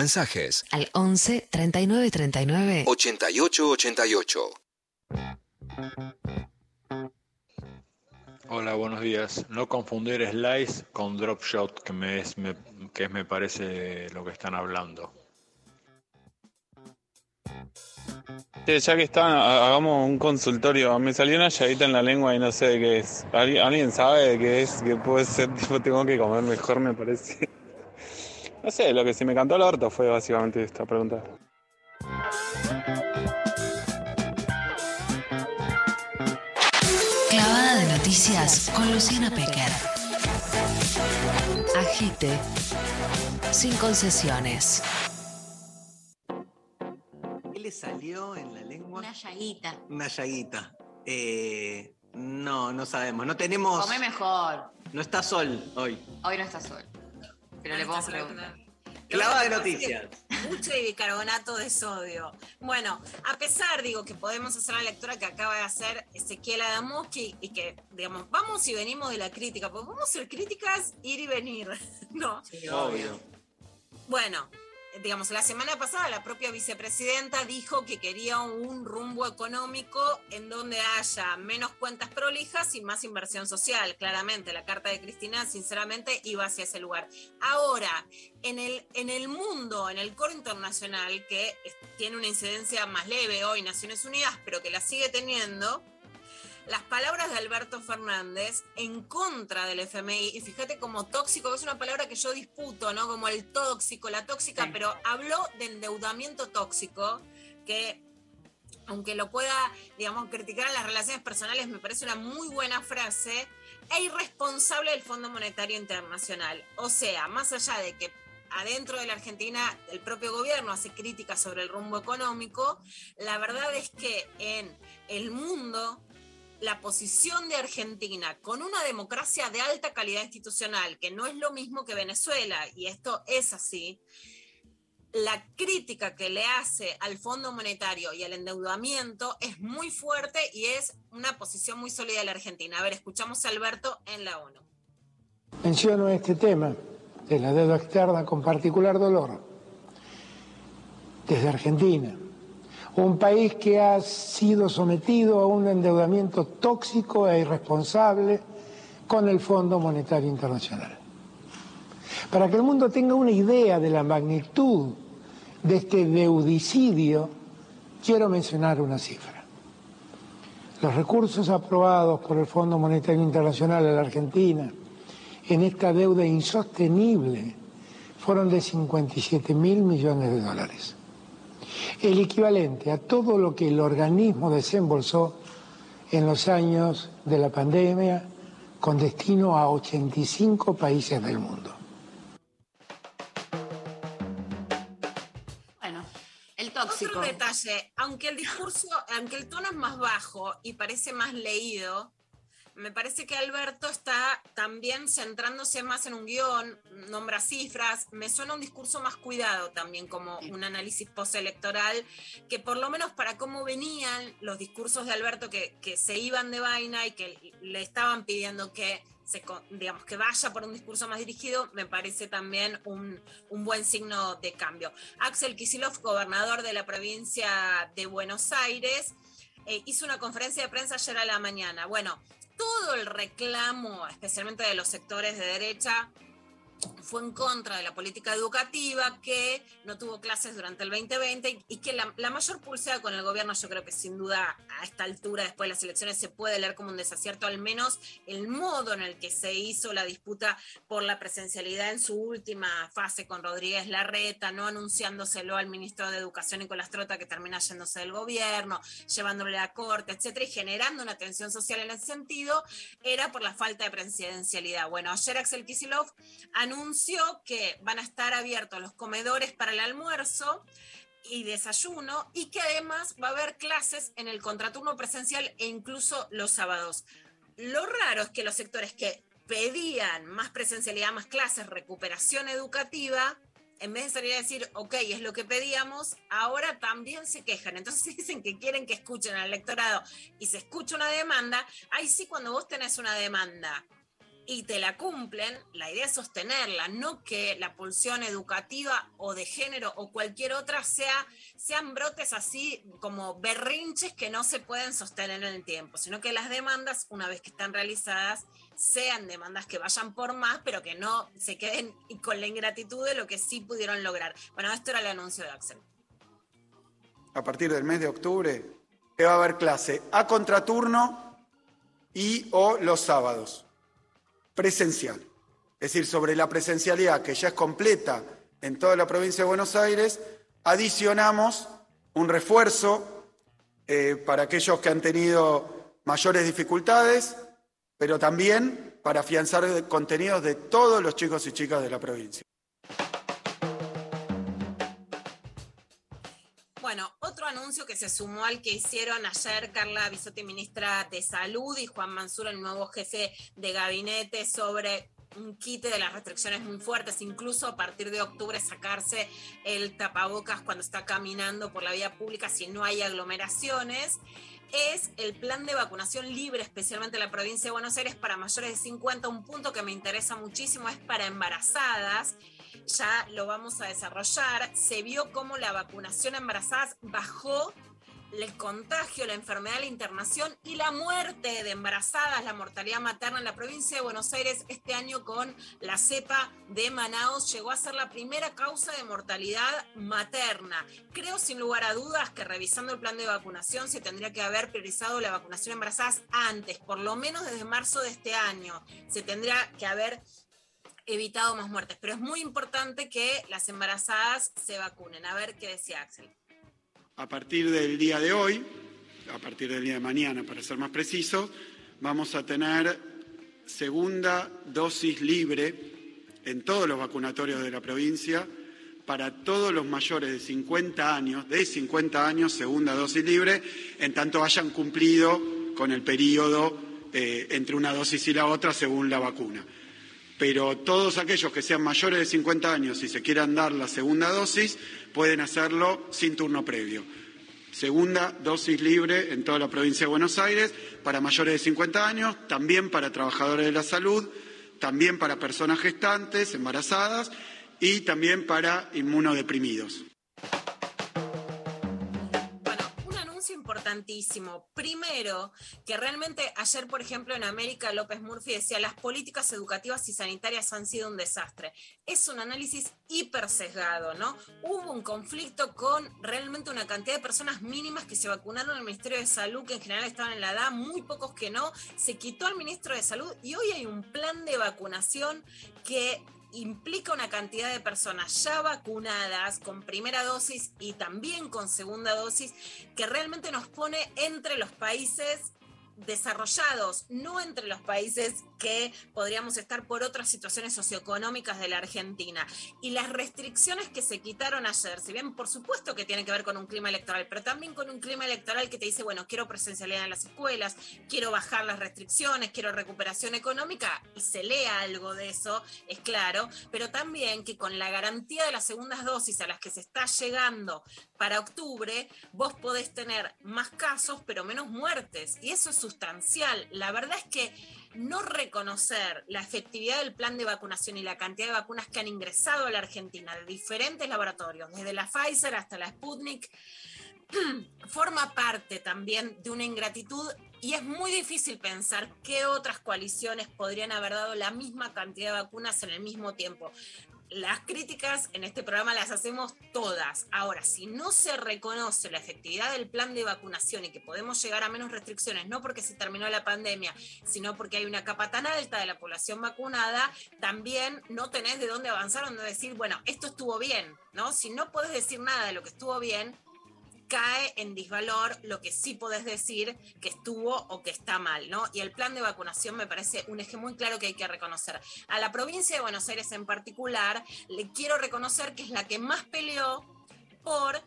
Mensajes al 11 39 39 88 88. Hola, buenos días. No confundir slice con drop shot, que me es me, que me parece lo que están hablando. Ya que están, hagamos un consultorio. Me salió una llaguita en la lengua y no sé de qué es. ¿Alguien sabe de qué es? Que puede ser, tipo, tengo que comer mejor, me parece. Sé, lo que se me cantó el orto fue básicamente esta pregunta. Clavada de noticias con Luciana Pecker. Agite. Sin concesiones. ¿Qué le salió en la lengua? Una llaguita. Una llaguita. Eh, no, no sabemos. No tenemos. Come mejor. No está sol hoy. Hoy no está sol. Pero le podemos preguntar. Clava de noticias. Mucho bicarbonato de sodio. Bueno, a pesar, digo, que podemos hacer la lectura que acaba de hacer Ezequiel Adamuski y que, digamos, vamos y venimos de la crítica, porque podemos ser críticas, ir y venir, [LAUGHS] ¿no? Obvio. Bueno, digamos, la semana pasada la propia vicepresidenta dijo que quería un rumbo económico en donde haya menos cuentas prolijas y más inversión social. Claramente, la carta de Cristina, sinceramente, iba hacia ese lugar. Ahora, en el, en el mundo, en el coro internacional, que tiene una incidencia más leve hoy, Naciones Unidas, pero que la sigue teniendo, las palabras de Alberto Fernández en contra del FMI, y fíjate como tóxico, que es una palabra que yo disputo, ¿no? Como el tóxico, la tóxica, pero habló de endeudamiento tóxico, que aunque lo pueda, digamos, criticar en las relaciones personales, me parece una muy buena frase, e irresponsable del Fondo Monetario Internacional. O sea, más allá de que adentro de la Argentina el propio gobierno hace críticas sobre el rumbo económico, la verdad es que en el mundo la posición de Argentina con una democracia de alta calidad institucional, que no es lo mismo que Venezuela, y esto es así, la crítica que le hace al Fondo Monetario y al endeudamiento es muy fuerte y es una posición muy sólida de la Argentina. A ver, escuchamos a Alberto en la ONU. Menciono este tema de la deuda externa con particular dolor desde Argentina, un país que ha sido sometido a un endeudamiento tóxico e irresponsable con el Fondo Monetario Internacional. Para que el mundo tenga una idea de la magnitud de este deudicidio, quiero mencionar una cifra. Los recursos aprobados por el Fondo Monetario Internacional a la Argentina en esta deuda insostenible fueron de 57 mil millones de dólares. El equivalente a todo lo que el organismo desembolsó en los años de la pandemia con destino a 85 países del mundo. Bueno, el tóxico. Otro detalle, aunque el discurso, aunque el tono es más bajo y parece más leído, me parece que Alberto está también centrándose más en un guion, nombra cifras, me suena un discurso más cuidado también como un análisis postelectoral, que por lo menos para cómo venían los discursos de Alberto que, que se iban de vaina y que le estaban pidiendo que se, digamos, que vaya por un discurso más dirigido, me parece también un, un buen signo de cambio. Axel Kisilov, gobernador de la provincia de Buenos Aires, eh, hizo una conferencia de prensa ayer a la mañana. Bueno, todo el reclamo, especialmente de los sectores de derecha, fue en contra de la política educativa, que no tuvo clases durante el 2020 y que la, mayor pulsada con el gobierno, yo creo que sin duda a esta altura, después de las elecciones, se puede leer como un desacierto, al menos el modo en el que se hizo la disputa por la presencialidad en su última fase con Rodríguez Larreta, no anunciándoselo al ministro de Educación Nicolás Trota, que termina yéndose del gobierno, llevándole a la corte, etcétera, y generando una tensión social en ese sentido, era por la falta de presidencialidad. Bueno, ayer Axel Kisilov anunció que van a estar abiertos los comedores para el almuerzo y desayuno y que además va a haber clases en el contraturno presencial e incluso los sábados. Lo raro es que los sectores que pedían más presencialidad, más clases, recuperación educativa, en vez de salir a decir, ok, es lo que pedíamos, ahora también se quejan. Entonces [LAUGHS] dicen que quieren que escuchen al electorado y se escucha una demanda. Ahí sí, cuando vos tenés una demanda y te la cumplen, la idea es sostenerla, no que la pulsión educativa o de género o cualquier otra sea, sean brotes así como berrinches que no se pueden sostener en el tiempo, sino que las demandas, una vez que están realizadas, sean demandas que vayan por más, pero que no se queden con la ingratitud de lo que sí pudieron lograr. Bueno, esto era el anuncio de Axel. a partir del mes de octubre, que va a haber clase a contraturno y o los sábados, presencial. Es decir, sobre la presencialidad que ya es completa en toda la provincia de Buenos Aires, adicionamos un refuerzo eh, para aquellos que han tenido mayores dificultades, pero también para afianzar contenidos de todos los chicos y chicas de la provincia. Anuncio que se sumó al que hicieron ayer Carla Bisotti, ministra de Salud, y Juan Mansur, el nuevo jefe de gabinete, sobre un kit de las restricciones muy fuertes, incluso a partir de octubre sacarse el tapabocas cuando está caminando por la vía pública si no hay aglomeraciones es el plan de vacunación libre, especialmente en la provincia de Buenos Aires, para mayores de 50. Un punto que me interesa muchísimo es para embarazadas. Ya lo vamos a desarrollar. Se vio cómo la vacunación a embarazadas bajó el contagio, la enfermedad, la internación y la muerte de embarazadas, la mortalidad materna en la provincia de Buenos Aires este año con la cepa de Manaus llegó a ser la primera causa de mortalidad materna. Creo sin lugar a dudas que revisando el plan de vacunación se tendría que haber priorizado la vacunación embarazadas antes, por lo menos desde marzo de este año. Se tendría que haber evitado más muertes, pero es muy importante que las embarazadas se vacunen. A ver qué decía Axel a partir del día de hoy, a partir del día de mañana para ser más preciso, vamos a tener segunda dosis libre en todos los vacunatorios de la provincia para todos los mayores de 50 años, de 50 años, segunda dosis libre, en tanto hayan cumplido con el periodo eh, entre una dosis y la otra según la vacuna. Pero todos aquellos que sean mayores de 50 años y se quieran dar la segunda dosis, pueden hacerlo sin turno previo. Segunda dosis libre en toda la provincia de Buenos Aires para mayores de 50 años, también para trabajadores de la salud, también para personas gestantes, embarazadas y también para inmunodeprimidos. Importantísimo. Primero, que realmente ayer, por ejemplo, en América, López Murphy decía, las políticas educativas y sanitarias han sido un desastre. Es un análisis hiper sesgado, ¿no? Hubo un conflicto con realmente una cantidad de personas mínimas que se vacunaron el Ministerio de Salud, que en general estaban en la edad, muy pocos que no. Se quitó al ministro de Salud y hoy hay un plan de vacunación que implica una cantidad de personas ya vacunadas con primera dosis y también con segunda dosis que realmente nos pone entre los países desarrollados, no entre los países que podríamos estar por otras situaciones socioeconómicas de la Argentina. Y las restricciones que se quitaron ayer, si bien por supuesto que tienen que ver con un clima electoral, pero también con un clima electoral que te dice, bueno, quiero presencialidad en las escuelas, quiero bajar las restricciones, quiero recuperación económica, y se lea algo de eso, es claro, pero también que con la garantía de las segundas dosis a las que se está llegando para octubre, vos podés tener más casos, pero menos muertes. Y eso es sustancial. La verdad es que no reconocer la efectividad del plan de vacunación y la cantidad de vacunas que han ingresado a la Argentina de diferentes laboratorios, desde la Pfizer hasta la Sputnik, [CLEARS THROAT] forma parte también de una ingratitud y es muy difícil pensar qué otras coaliciones podrían haber dado la misma cantidad de vacunas en el mismo tiempo las críticas en este programa las hacemos todas. Ahora, si no se reconoce la efectividad del plan de vacunación y que podemos llegar a menos restricciones, no porque se terminó la pandemia, sino porque hay una capa tan alta de la población vacunada, también no tenés de dónde avanzar, donde decir, bueno, esto estuvo bien, ¿no? Si no podés decir nada de lo que estuvo bien, cae en disvalor lo que sí podés decir que estuvo o que está mal, ¿no? Y el plan de vacunación me parece un eje muy claro que hay que reconocer. A la provincia de Buenos Aires en particular, le quiero reconocer que es la que más peleó por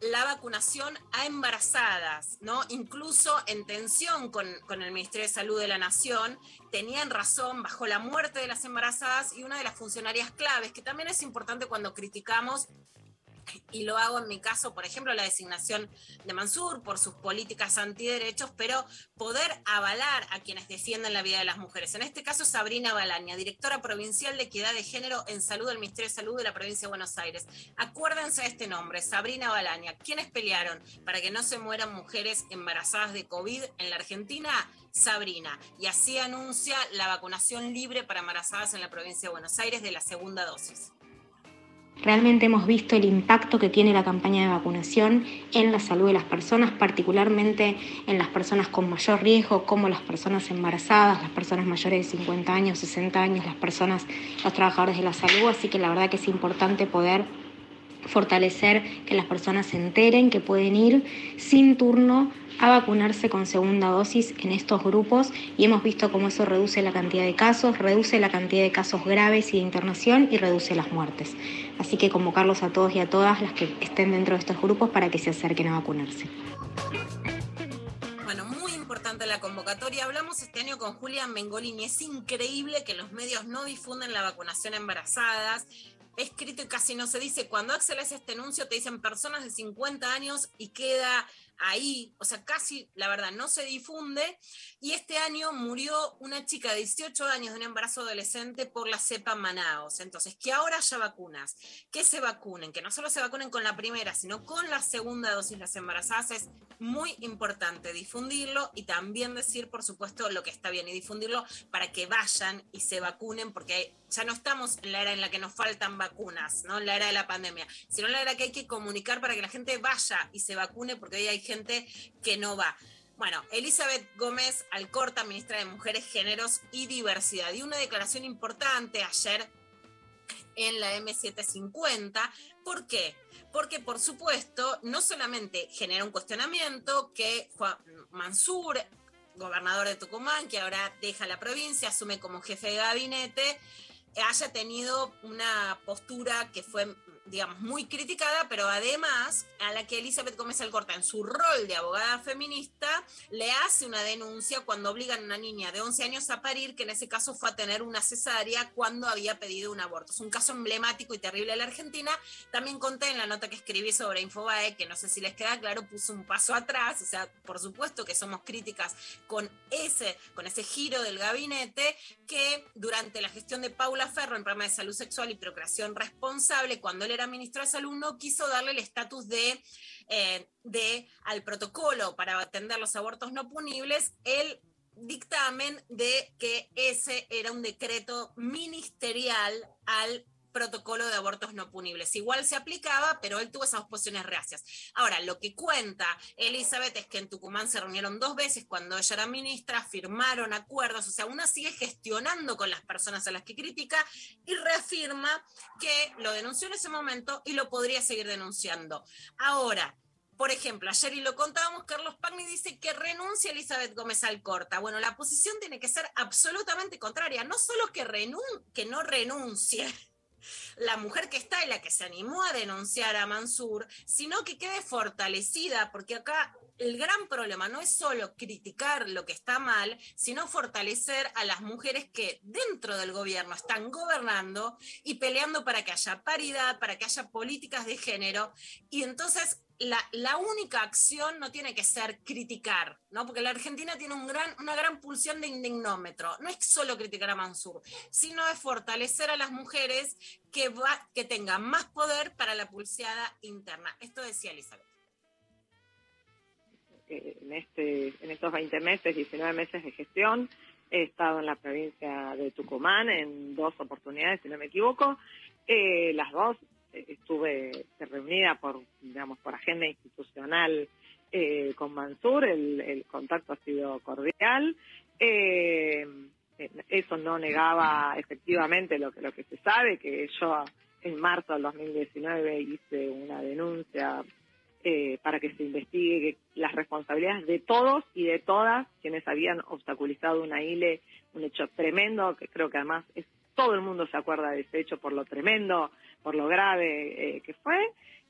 la vacunación a embarazadas, ¿no? Incluso en tensión con, con, el Ministerio de Salud de la Nación, tenían razón bajo la muerte de las embarazadas y una de las funcionarias claves, que también es importante cuando criticamos y lo hago en mi caso, por ejemplo, la designación de Mansur por sus políticas antiderechos, pero poder avalar a quienes defienden la vida de las mujeres. En este caso, Sabrina Balaña, directora provincial de Equidad de Género en Salud del Ministerio de Salud de la provincia de Buenos Aires. Acuérdense de este nombre, Sabrina Balaña. ¿Quiénes pelearon para que no se mueran mujeres embarazadas de COVID en la Argentina? Sabrina. Y así anuncia la vacunación libre para embarazadas en la provincia de Buenos Aires de la segunda dosis. Realmente hemos visto el impacto que tiene la campaña de vacunación en la salud de las personas, particularmente en las personas con mayor riesgo, como las personas embarazadas, las personas mayores de 50 años, 60 años, las personas, los trabajadores de la salud. Así que la verdad que es importante poder fortalecer que las personas se enteren que pueden ir sin turno a vacunarse con segunda dosis en estos grupos y hemos visto cómo eso reduce la cantidad de casos, reduce la cantidad de casos graves y de internación y reduce las muertes. Así que convocarlos a todos y a todas las que estén dentro de estos grupos para que se acerquen a vacunarse. Bueno, muy importante la convocatoria. Hablamos este año con Julián Mengolini. Es increíble que los medios no difunden la vacunación a embarazadas escrito y casi no se dice. Cuando Axel hace este anuncio, te dicen personas de 50 años y queda ahí, o sea, casi, la verdad, no se difunde. Y este año murió una chica de 18 años de un embarazo adolescente por la cepa Manaos. Entonces, que ahora haya vacunas, que se vacunen, que no solo se vacunen con la primera, sino con la segunda dosis las embarazadas, es muy importante difundirlo y también decir, por supuesto, lo que está bien y difundirlo para que vayan y se vacunen, porque ya no estamos en la era en la que nos faltan vacunas, ¿no? En la era de la pandemia, sino en la era que hay que comunicar para que la gente vaya y se vacune, porque hoy hay gente que no va. Bueno, Elizabeth Gómez Alcorta, ministra de Mujeres, Géneros y Diversidad, dio una declaración importante ayer en la M750. ¿Por qué? Porque, por supuesto, no solamente genera un cuestionamiento que Juan Mansur, gobernador de Tucumán, que ahora deja la provincia, asume como jefe de gabinete, haya tenido una postura que fue digamos, muy criticada, pero además a la que Elizabeth Gómez Alcorta, en su rol de abogada feminista, le hace una denuncia cuando obligan a una niña de 11 años a parir, que en ese caso fue a tener una cesárea cuando había pedido un aborto. Es un caso emblemático y terrible en la Argentina. También conté en la nota que escribí sobre Infobae, que no sé si les queda claro, puso un paso atrás, o sea, por supuesto que somos críticas con ese, con ese giro del gabinete, que durante la gestión de Paula Ferro en programa de salud sexual y procreación responsable, cuando él era ministro de Salud, no quiso darle el estatus de, eh, de al protocolo para atender los abortos no punibles, el dictamen de que ese era un decreto ministerial al protocolo de abortos no punibles. Igual se aplicaba, pero él tuvo esas posiciones reacias. Ahora, lo que cuenta Elizabeth es que en Tucumán se reunieron dos veces cuando ella era ministra, firmaron acuerdos, o sea, una sigue gestionando con las personas a las que critica y reafirma que lo denunció en ese momento y lo podría seguir denunciando. Ahora, por ejemplo, ayer y lo contábamos, Carlos Pagni dice que renuncia Elizabeth Gómez Alcorta. Bueno, la posición tiene que ser absolutamente contraria. No solo que, que no renuncie, la mujer que está y la que se animó a denunciar a Mansur, sino que quede fortalecida, porque acá el gran problema no es solo criticar lo que está mal, sino fortalecer a las mujeres que dentro del gobierno están gobernando y peleando para que haya paridad, para que haya políticas de género. Y entonces la, única acción no tiene que ser criticar, ¿no? Porque la Argentina tiene una gran pulsión de indignómetro. No es solo criticar a Mansur, sino es fortalecer a las mujeres que, que tengan más poder para la pulseada interna. Esto decía Elizabeth. Eh, en, este, en estos 20 meses, 19 meses de gestión, he estado en la provincia de Tucumán en dos oportunidades, si no me equivoco. Eh, las dos estuve reunida por, digamos, por agenda institucional eh, con Mansur, el, contacto ha sido cordial. Eh, eso no negaba efectivamente lo que, lo que se sabe, que yo en marzo del 2019 hice una denuncia eh, para que se investigue las responsabilidades de todos y de todas quienes habían obstaculizado una ILE, un hecho tremendo, que creo que además es, todo el mundo se acuerda de ese hecho por lo tremendo, por lo grave eh, que fue.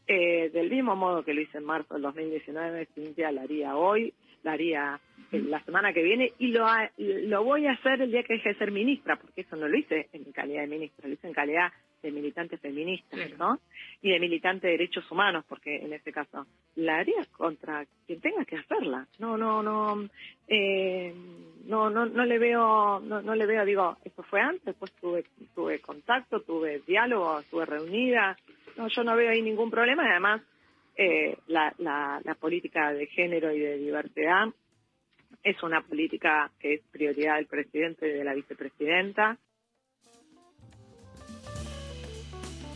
Eh, del mismo modo que lo hice en marzo del 2019, Cintia la haría hoy, la haría eh, la semana que viene y lo, lo voy a hacer el día que deje de ser ministra, porque eso no lo hice en calidad de ministra, lo hice en calidad de militante feminista, ¿no? Y de militante de derechos humanos, porque en este caso la haría contra quien tenga que hacerla. No, no, no, eh, no, no, no le veo, no, no le veo, digo, esto fue antes, después tuve, tuve contacto, tuve diálogo, estuve reunida. No, yo no veo ahí ningún problema y además eh, la, la, la política de género y de diversidad es una política que es prioridad del presidente y de la vicepresidenta.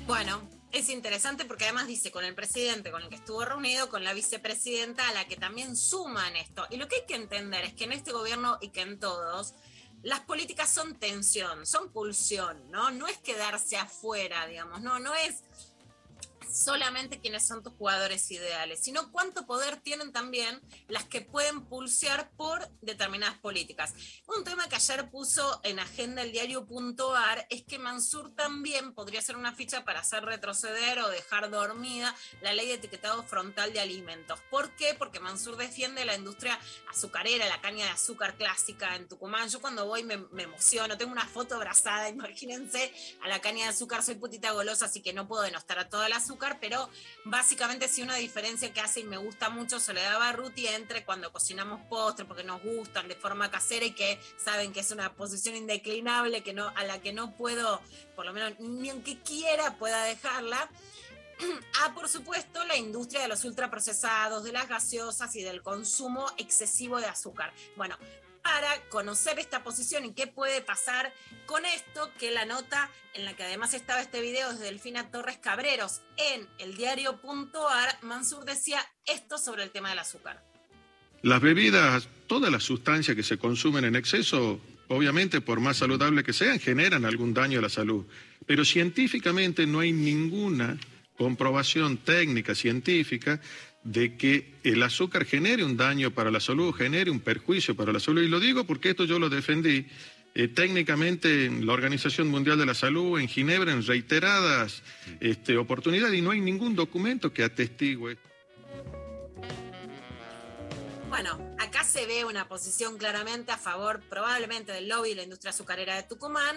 Bueno, es interesante porque además dice con el presidente con el que estuvo reunido, con la vicepresidenta a la que también suman esto. Y lo que hay que entender es que en este gobierno y que en todos, las políticas son tensión, son pulsión, ¿no? No es quedarse afuera, digamos, no, no es solamente quiénes son tus jugadores ideales, sino cuánto poder tienen también las que pueden pulsear por determinadas políticas. Un tema que ayer puso en agenda el diario.ar es que Mansur también podría ser una ficha para hacer retroceder o dejar dormida la ley de etiquetado frontal de alimentos. ¿Por qué? Porque Mansur defiende la industria azucarera, la caña de azúcar clásica en Tucumán. Yo cuando voy me, me emociono, tengo una foto abrazada, imagínense, a la caña de azúcar, soy putita golosa, así que no puedo denostar a toda el azúcar, pero básicamente sí una diferencia que hace y me gusta mucho Soledad Barruti entre cuando cocinamos postres porque nos gustan de forma casera y que saben que es una posición indeclinable que no, a la que no puedo, por lo menos ni aunque quiera pueda dejarla. [CLEARS THROAT] Ah, por supuesto, la industria de los ultraprocesados, de las gaseosas y del consumo excesivo de azúcar. Bueno, para conocer esta posición y qué puede pasar con esto, que la nota en la que además estaba este video es de Delfina Torres Cabreros en el diario.ar, Mansur decía esto sobre el tema del azúcar. Las bebidas, todas las sustancias que se consumen en exceso, obviamente por más saludable que sean, generan algún daño a la salud. Pero científicamente no hay ninguna comprobación técnica, científica, de que el azúcar genere un daño para la salud, genere un perjuicio para la salud. Y lo digo porque esto yo lo defendí eh, técnicamente en la Organización Mundial de la Salud, en Ginebra, en reiteradas este, oportunidades, y no hay ningún documento que atestigue. Bueno, acá se ve una posición claramente a favor probablemente del lobby de la industria azucarera de Tucumán.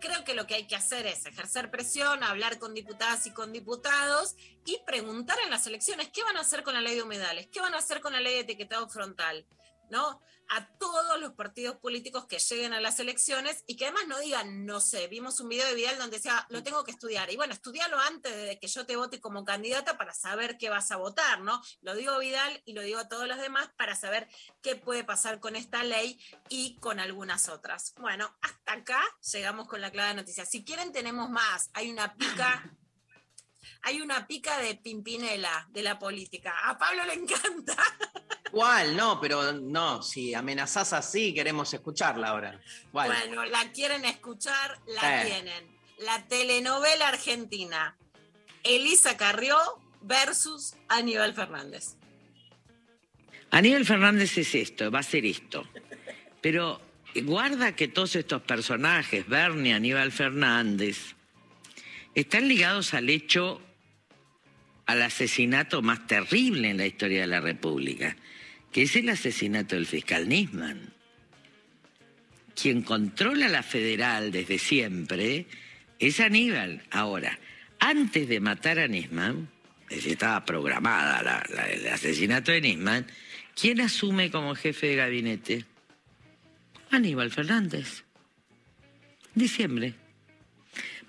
Creo que lo que hay que hacer es ejercer presión, hablar con diputadas y con diputados y preguntar en las elecciones qué van a hacer con la ley de humedales, qué van a hacer con la ley de etiquetado frontal, ¿no? A todos los partidos políticos que lleguen a las elecciones y que además no digan, no sé, vimos un video de Vidal donde decía, lo tengo que estudiar. Y bueno, estudialo antes de que yo te vote como candidata para saber qué vas a votar, ¿no? Lo digo Vidal y lo digo a todos los demás para saber qué puede pasar con esta ley y con algunas otras. Bueno, hasta acá llegamos con la clara noticia. Si quieren, tenemos más. Hay una pica [LAUGHS] hay una pica de Pimpinela de la política. A Pablo le encanta. [LAUGHS] ¿Cuál? No, pero no, si amenazás así, queremos escucharla ahora. ¿Cuál? Bueno, la quieren escuchar, la Eh. tienen. La telenovela argentina. Elisa Carrió versus Aníbal Fernández. Aníbal Fernández es esto, va a ser esto. Pero guarda que todos estos personajes, Bernie, Aníbal Fernández, están ligados al hecho, al asesinato más terrible en la historia de la República, que es el asesinato del fiscal Nisman. Quien controla la federal desde siempre es Aníbal. Ahora, antes de matar a Nisman, estaba programada la- la- el asesinato de Nisman, ¿quién asume como jefe de gabinete? Aníbal Fernández. Diciembre.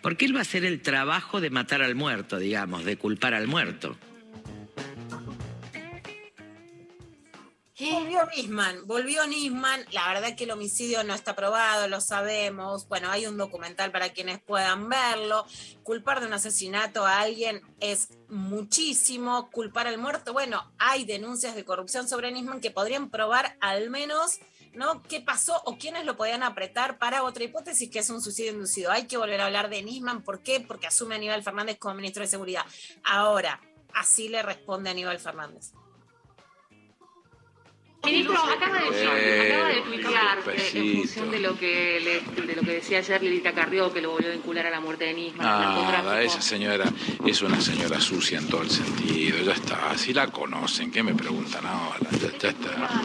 Porque él va a hacer el trabajo de matar al muerto, digamos, de culpar al muerto. Volvió Nisman, volvió Nisman. La verdad que el homicidio no está probado, lo sabemos. Bueno, hay un documental para quienes puedan verlo. Culpar de un asesinato a alguien es muchísimo. Culpar al muerto, bueno, hay denuncias de corrupción sobre Nisman que podrían probar al menos. ¿No? ¿Qué pasó o quiénes lo podían apretar para otra hipótesis que es un suicidio inducido? Hay que volver a hablar de Nisman. ¿Por qué? Porque asume a Aníbal Fernández como ministro de Seguridad. Ahora, así le responde Aníbal Fernández. Ministro, acaba de, Eh, acaba de tuitear que en función de lo que le- de lo que decía ayer Lilita Carrió, que lo volvió a vincular a la muerte de Nisman, Nada, esa señora es una señora sucia en todo el sentido. Ya está, si la conocen, ¿qué me preguntan ahora? Ya, ya está.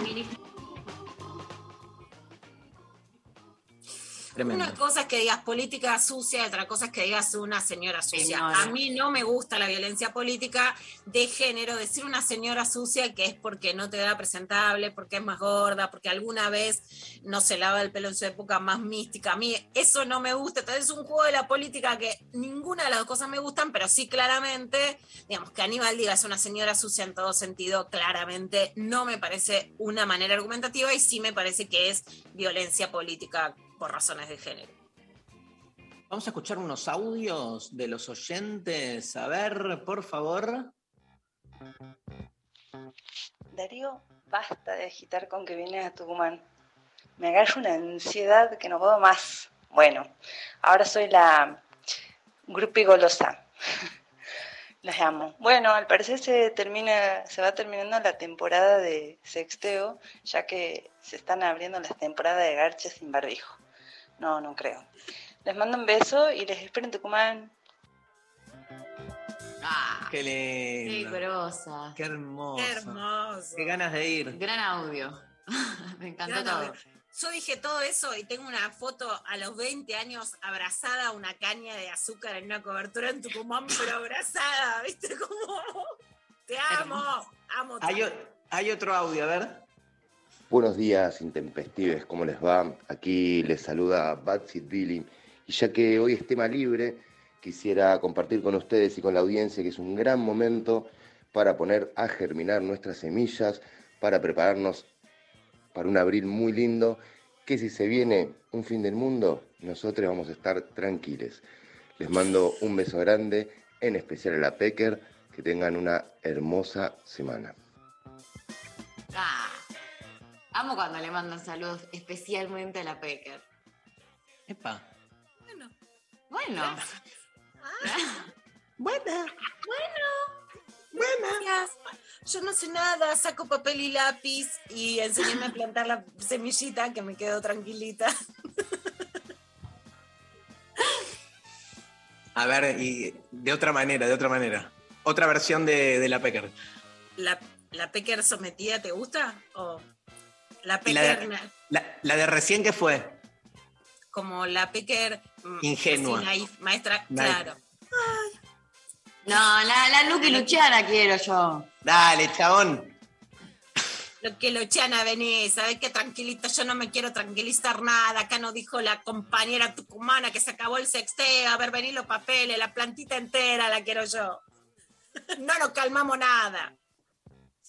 Tremendo. Una cosa es que digas política sucia y otra cosa es que digas una señora sucia. Señora. A mí no me gusta la violencia política de género. Decir una señora sucia que es porque no te da presentable, porque es más gorda, porque alguna vez no se lava el pelo en su época más mística. A mí eso no me gusta. Entonces es un juego de la política que ninguna de las dos cosas me gustan, pero sí claramente, digamos, que Aníbal diga es una señora sucia en todo sentido, claramente no me parece una manera argumentativa y sí me parece que es violencia política por razones de género. Vamos a escuchar unos audios de los oyentes. A ver, por favor. Darío, basta de agitar con que vienes a Tucumán. Me agarra una ansiedad que no puedo más. Bueno, ahora soy la grupi golosa. [LAUGHS] Las amo. Bueno, al parecer se termina, se va terminando la temporada de sexteo, ya que se están abriendo las temporadas de garches sin barbijo. No, no creo. Les mando un beso y les espero en Tucumán. Ah, Qué qué lindo. grosa. Qué hermoso. Qué hermoso. Qué ganas de ir. Gran audio. [LAUGHS] Me encantó Gran todo. audio. Yo dije todo eso y tengo una foto a los 20 años abrazada a una caña de azúcar en una cobertura en Tucumán, pero abrazada, ¿viste? [LAUGHS] Como, te amo, amo. Hay, o- hay otro audio, a ver. Buenos días, intempestives, ¿cómo les va? Aquí les saluda Batsy Billy. Y ya que hoy es tema libre, quisiera compartir con ustedes y con la audiencia que es un gran momento para poner a germinar nuestras semillas, para prepararnos para un abril muy lindo, que si se viene un fin del mundo, nosotros vamos a estar tranquilos. Les mando un beso grande, en especial a la Pecker, que tengan una hermosa semana. Ah, amo cuando le mandan saludos, especialmente a la Pecker. Epa. Bueno. [LAUGHS] Buena. Bueno. Buenas. Yo no sé nada, saco papel y lápiz y enséñame a plantar la semillita que me quedo tranquilita. [LAUGHS] A ver, y de otra manera, de otra manera. Otra versión de, de la Pecker. ¿La, la pecker sometida te gusta? ¿O la Y la pecker de- La, la de recién que fue. como la pecker mm, Ingenua. así, naif, maestra? Naif. Claro. No, la, la Lucky Luciana quiero yo. Dale, chabón. Lo que Luciana vení, ¿sabes qué? Tranquilita, yo no me quiero tranquilizar nada. Acá no dijo la compañera tucumana que se acabó el sexteo. A ver, vení los papeles, la plantita entera la quiero yo. [LAUGHS] No nos calmamos nada.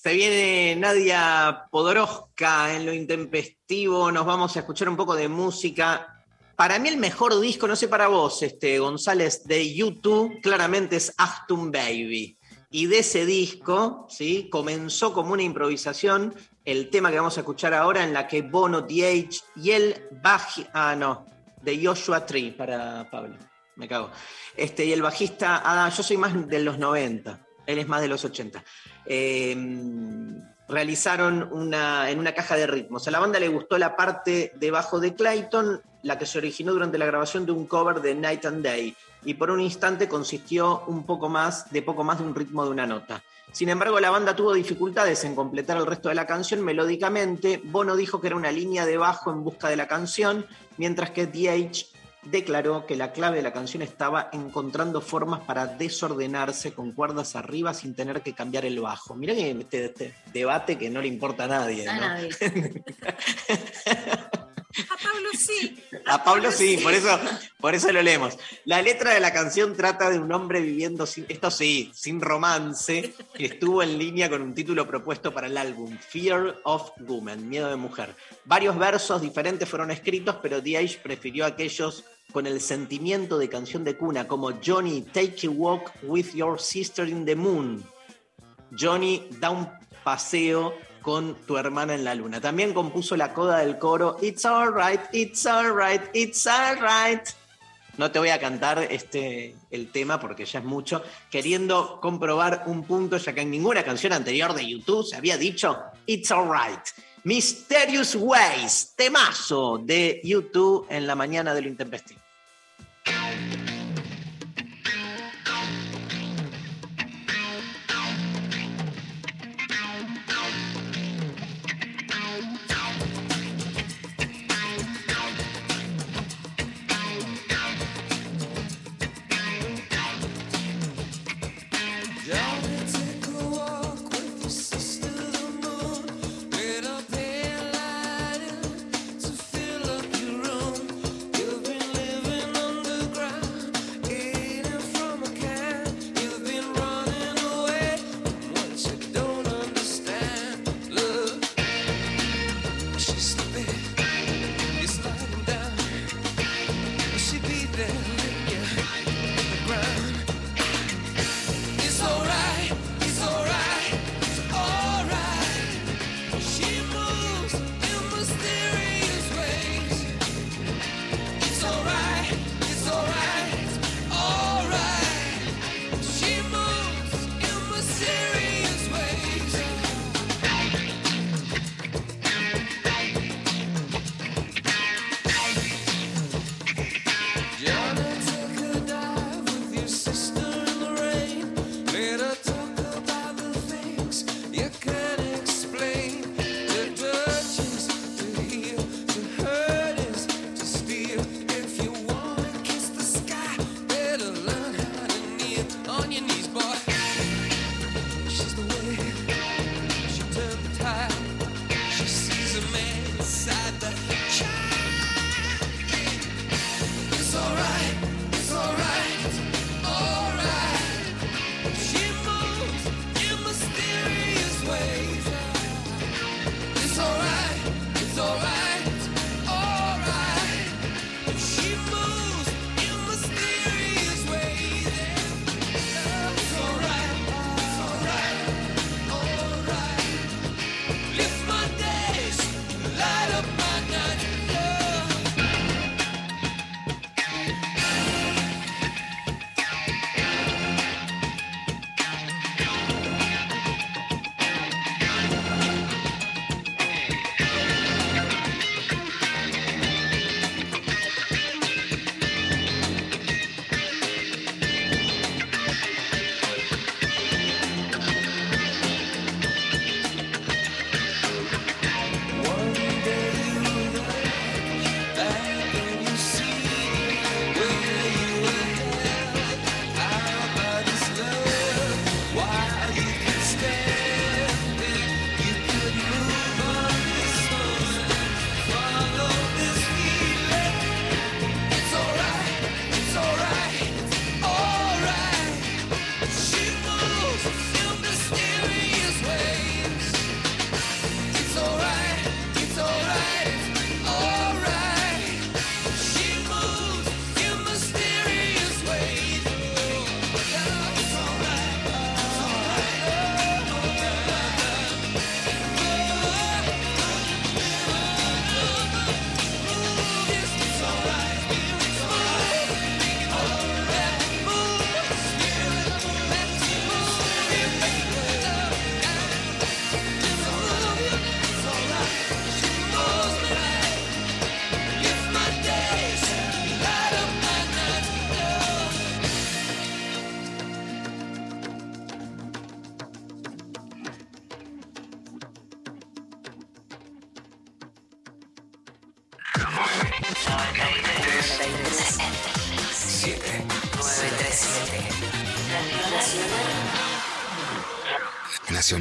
Se viene Nadia Podoroska en lo intempestivo. Nos vamos a escuchar un poco de música. Para mí el mejor disco, no sé para vos, este, González, de YouTube, claramente es Achtung Baby. Y de ese disco, ¿sí? Comenzó como una improvisación el tema que vamos a escuchar ahora en la que Bono, DH y el baji... Ah, no, de Joshua Tree para Pablo. Me cago. Este, y el bajista, ah, yo soy más de los 90, él es más de los 80. Eh, realizaron una, en una caja de ritmos. A la banda le gustó la parte de bajo de Clayton, la que se originó durante la grabación de un cover de Night and Day, y por un instante consistió un poco más de poco más de un ritmo de una nota. Sin embargo, la banda tuvo dificultades en completar el resto de la canción melódicamente. Bono dijo que era una línea de bajo en busca de la canción, mientras que DH declaró que la clave de la canción estaba encontrando formas para desordenarse con cuerdas arriba sin tener que cambiar el bajo. Mirá que este, este debate que no le importa a nadie. A ¿no? nadie. [LAUGHS] A Pablo sí. A Pablo sí, por eso, por eso lo leemos. La letra de la canción trata de un hombre viviendo sin, esto sí, sin romance, que estuvo en línea con un título propuesto para el álbum, Fear of Woman, Miedo de Mujer. Varios versos diferentes fueron escritos, pero D.H. prefirió aquellos con el sentimiento de canción de cuna, como Johnny, Take a Walk with Your Sister in the Moon. Johnny da un paseo con tu hermana en la luna. También compuso la coda del coro It's alright, it's alright, it's alright. No te voy a cantar este, el tema porque ya es mucho, queriendo comprobar un punto, ya que en ninguna canción anterior de YouTube se había dicho It's alright. Mysterious Ways, temazo de YouTube en la mañana de lo intempestivo.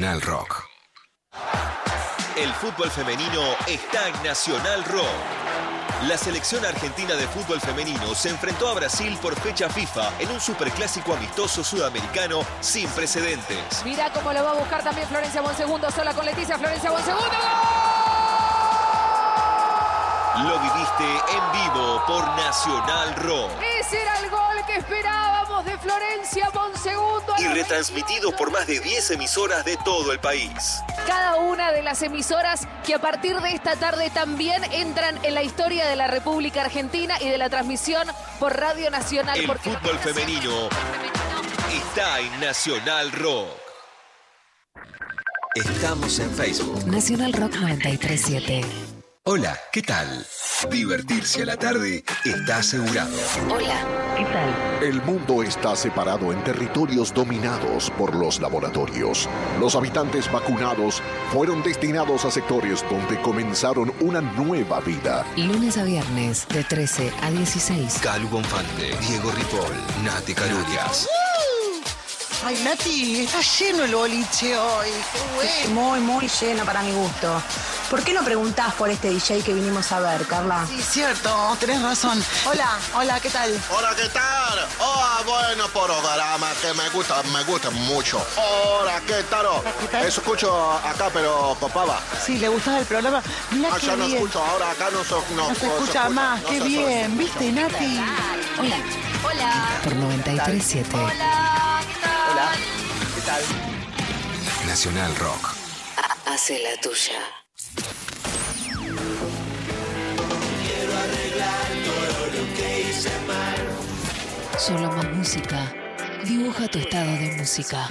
Nacional Rock. El fútbol femenino está en Nacional Rock. La selección argentina de fútbol femenino se enfrentó a Brasil por fecha FIFA en un superclásico amistoso sudamericano sin precedentes. Mira cómo lo va a buscar también Florencia Bonsegundo, sola con Leticia Florencia Bonsegundo. Lo viviste en vivo por Nacional Rock. Ese era el gol que esperábamos de Florencia Bonsegundo. Y retransmitido por más de 10 emisoras de todo el país. Cada una de las emisoras que a partir de esta tarde también entran en la historia de la República Argentina y de la transmisión por Radio Nacional. El porque fútbol femenino está en Nacional Rock. Estamos en Facebook. Nacional Rock 937. Hola, ¿qué tal? Divertirse a la tarde está asegurado. Hola, ¿qué tal? El mundo está separado en territorios dominados por los laboratorios. Los habitantes vacunados fueron destinados a sectores donde comenzaron una nueva vida. Lunes a viernes de 13 a 16. Calu Bonfante, Diego Ripoll, Nati Calurias. Ay, Nati, está lleno el boliche hoy. Qué bueno. Muy, muy lleno para mi gusto. ¿Por qué no preguntás por este DJ que vinimos a ver, Carla? Sí, cierto, tenés razón. Hola, hola, ¿qué tal? Hola, ¿qué tal? Oh, bueno programa que me gusta, me gusta mucho. Hola, ¿qué tal? Eso escucho acá, pero copaba. Sí, ¿le gustaba el programa? Mirá Ah, qué ya no escucho, ahora acá no, so- no, No se escucha más, no qué bien. ¿Viste, Nati? Hola. Hola. Por 937. Hola. Hola, ¿qué tal? Nacional Rock. Hace la tuya. Quiero arreglar todo lo que hice mal. Solo más música. Dibuja tu estado de música.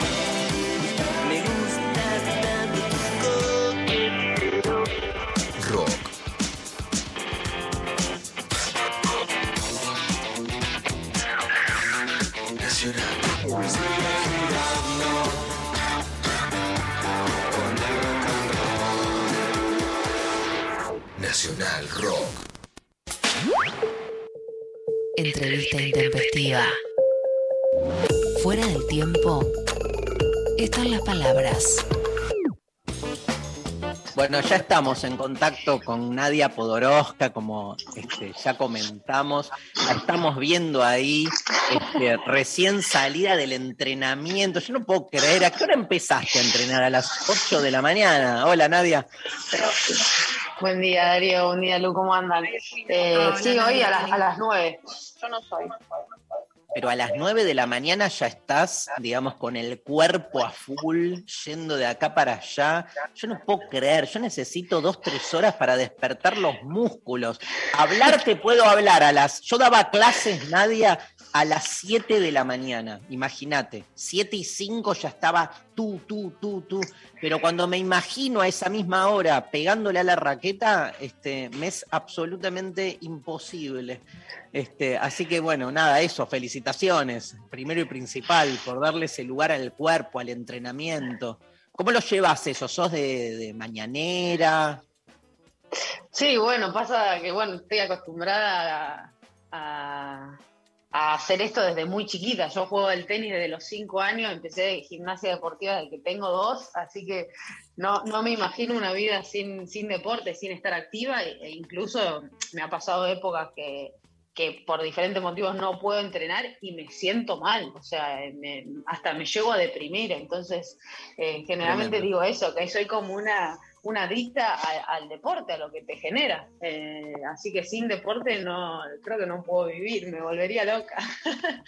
Nacional Rock. Entrevista intempestiva. Fuera del tiempo están las palabras. Bueno, ya estamos en contacto con Nadia Podoroska, como este, ya comentamos. La estamos viendo ahí, este, recién salida del entrenamiento. Yo no puedo creer, ¿a qué hora empezaste a entrenar? A las 8 de la mañana. Hola, Nadia. Buen día, Darío. Buen día, Lu. ¿Cómo andan? Eh, sí, hoy a las, a las 9. Yo no soy. Pero a las 9 de la mañana ya estás, digamos, con el cuerpo a full, yendo de acá para allá. Yo no puedo creer, yo necesito dos, tres horas para despertar los músculos. Hablarte puedo hablar a las... Yo daba clases, Nadia, a las 7 de la mañana, imagínate. 7 y 5 ya estaba tú, tú, tú, tú. Pero cuando me imagino a esa misma hora pegándole a la raqueta, este, me es absolutamente imposible. Este, así que bueno, nada, eso, felicitaciones, primero y principal, por darle ese lugar al cuerpo, al entrenamiento. ¿Cómo lo llevas eso? ¿Sos de, de mañanera? Sí, bueno, pasa que bueno, estoy acostumbrada a, a- a hacer esto desde muy chiquita. Yo juego al tenis desde los cinco años, empecé de gimnasia deportiva desde que tengo dos, así que no, no me imagino una vida sin, sin deporte, sin estar activa, e, e incluso me ha pasado épocas que, que por diferentes motivos no puedo entrenar y me siento mal, o sea, me- hasta me llego a deprimir, entonces eh, generalmente Tremendo. digo eso, que soy como una, una adicta a- al deporte, a lo que te genera, Eh, así que sin deporte no, creo que no puedo vivir, me volvería loca. [LAUGHS]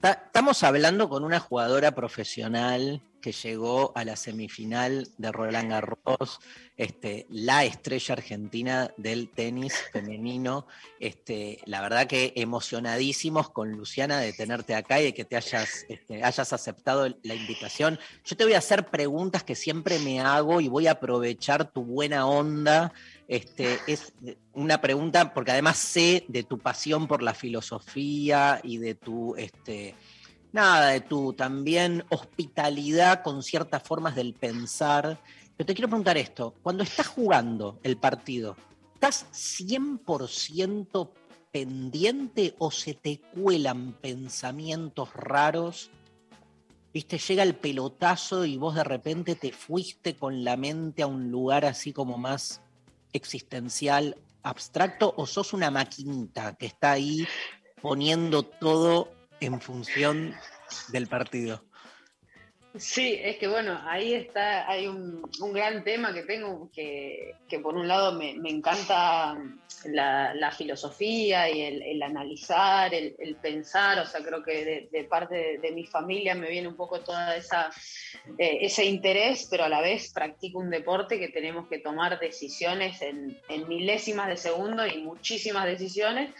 Ta- Estamos hablando con una jugadora profesional que llegó a la semifinal de Roland Garros, este, la estrella argentina del tenis femenino. Este, la verdad que emocionadísimos con Luciana de tenerte acá y de que te este, hayas aceptado la invitación. Yo te voy a hacer preguntas que siempre me hago y voy a aprovechar tu buena onda. Este, es una pregunta, porque además sé de tu pasión por la filosofía y de tu, este, nada, de tu también hospitalidad con ciertas formas del pensar. Pero te quiero preguntar esto, cuando estás jugando el partido, ¿estás 100% pendiente o se te cuelan pensamientos raros? Viste, llega el pelotazo y vos de repente te fuiste con la mente a un lugar así como más existencial, abstracto, o sos una maquinita que está ahí poniendo todo en función del partido. Sí, es que bueno, ahí está, hay un, gran tema que tengo, que, que por un lado me, encanta la, filosofía y el, analizar, el, pensar, o sea, creo que de, parte de, de mi familia me viene un poco toda esa eh, ese interés, pero a la vez practico un deporte que tenemos que tomar decisiones en, en milésimas de segundo y muchísimas decisiones,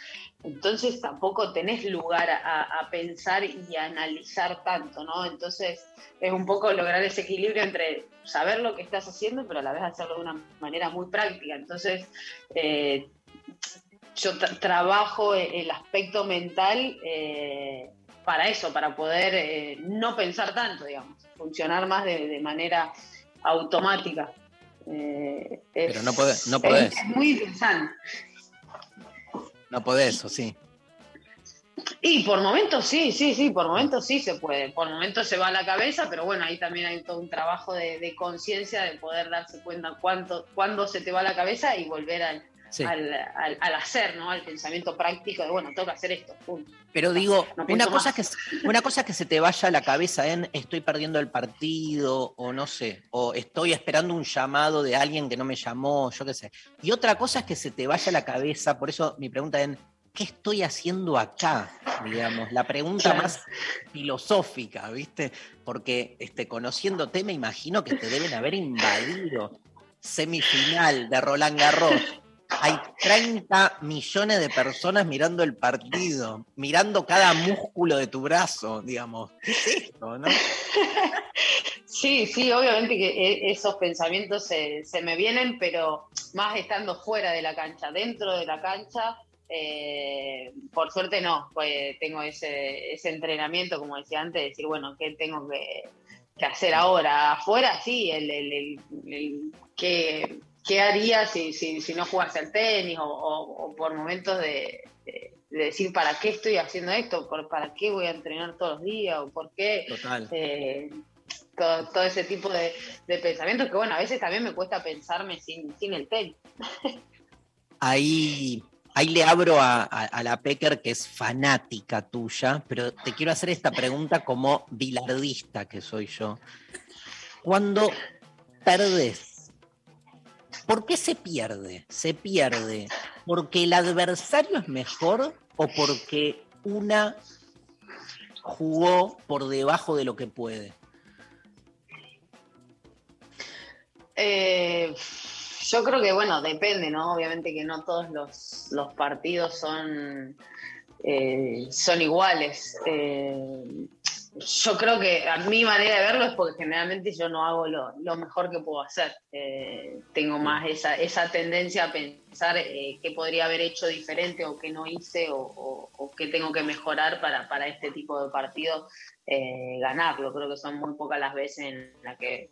entonces tampoco tenés lugar a, a pensar y a analizar tanto, ¿no? Entonces es un poco lograr ese equilibrio entre saber lo que estás haciendo, pero a la vez hacerlo de una manera muy práctica. Entonces, eh, yo tra- trabajo e- el aspecto mental eh, para eso, para poder eh, no pensar tanto, digamos, funcionar más de, de manera automática. Es- Pero no podés, no es- podés. Es, muy interesante. No podés, o sí. Y por momentos sí, sí, sí, por momentos sí se puede. Por momentos se va a la cabeza, pero bueno, ahí también hay todo un trabajo de, conciencia de poder darse cuenta cuánto, cuándo se te va la cabeza y volver al, Sí. al, al- al hacer, ¿no? Al pensamiento práctico de, bueno, tengo que hacer esto. punto. Pero digo, No una cosa, más. que, una cosa es que se te vaya a la cabeza en estoy perdiendo el partido, o no sé, o estoy esperando un llamado de alguien que no me llamó, yo qué sé. Y otra cosa es que se te vaya a la cabeza, por eso mi pregunta es, ¿qué estoy haciendo acá? Digamos, la pregunta Claro. más filosófica, ¿viste? Porque este, conociéndote me imagino que te deben haber invadido. Semifinal de Roland Garros. Hay 30 millones de personas mirando el partido, mirando cada músculo de tu brazo, digamos. [LAUGHS] Sí, sí, obviamente que e- esos pensamientos se, se me vienen, pero más estando fuera de la cancha, dentro de la cancha, eh, por suerte no, pues tengo ese, ese entrenamiento, como decía antes, de decir, bueno, ¿qué tengo que, que hacer ahora? Afuera, sí, el, el, el- el- ¿qué, qué haría si, si, si no jugase al tenis o, o- o por momentos de, de- de decir, ¿para qué estoy haciendo esto? ¿Por, ¿Para qué voy a entrenar todos los días? ¿O por qué? Total. Eh, todo, todo ese tipo de, de pensamientos que, bueno, a veces también me cuesta pensarme sin, sin el tenis. [LAUGHS] Ahí, ahí le abro a, a- a la Pecker, que es fanática tuya, pero te quiero hacer esta pregunta como bilardista que soy yo. Cuando perdés, ¿por qué se pierde? ¿Se pierde porque el adversario es mejor o porque una jugó por debajo de lo que puede? Eh, yo creo que, bueno, depende, ¿no? Obviamente que no todos los, partidos son, eh, son iguales. Eh, yo creo que a mi manera de verlo es porque generalmente yo no hago lo, lo mejor que puedo hacer. Eh, tengo más esa, esa tendencia a pensar eh, qué podría haber hecho diferente o qué no hice o, o- o qué tengo que mejorar para, para este tipo de partido eh, ganarlo. Creo que son muy pocas las veces en las que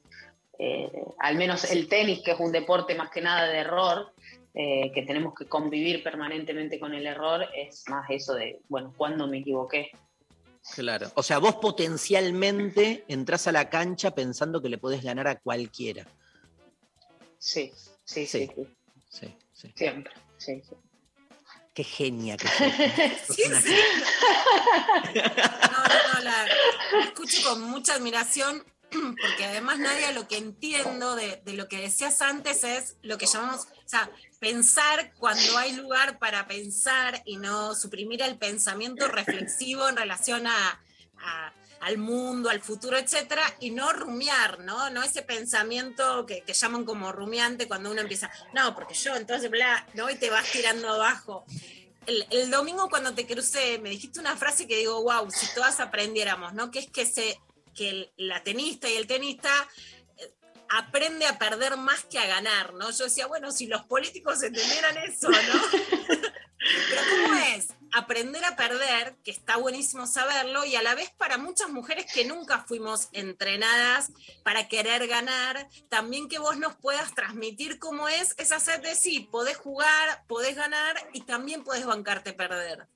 eh, al menos el tenis, que es un deporte más que nada de error, eh, que tenemos que convivir permanentemente con el error, es más eso de, bueno, ¿cuándo me equivoqué? Claro. O sea, vos potencialmente entras a la cancha pensando que le podés ganar a cualquiera. Sí, sí, sí, sí. Sí, sí. Siempre, sí, sí. Qué genia que [LAUGHS] Sí, una sí. No, no, no, la escucho con mucha admiración [CLEARS THROAT] porque además Nadia lo que entiendo de, lo que decías antes es lo que llamamos, o sea, pensar cuando hay lugar para pensar y no suprimir el pensamiento reflexivo en relación a, al mundo, al futuro, etcétera, y no rumiar, ¿no? No ese pensamiento que, que llaman como rumiante cuando uno empieza, no, porque yo entonces, bla, ¿no? Y te vas tirando abajo. El, el domingo cuando te crucé, me dijiste una frase que digo, wow, si todas aprendiéramos, ¿no? Que es que, se, que el- la tenista y el tenista eh, aprende a perder más que a ganar, ¿no? Yo decía, bueno, si los políticos entendieran eso, ¿no? [LAUGHS] Pero ¿cómo es? Aprender aprender a perder, que está buenísimo saberlo, y a la vez para muchas mujeres que nunca fuimos entrenadas para querer ganar, también que vos nos puedas transmitir cómo es esa sed de sí, podés jugar, podés ganar y también podés bancarte perder.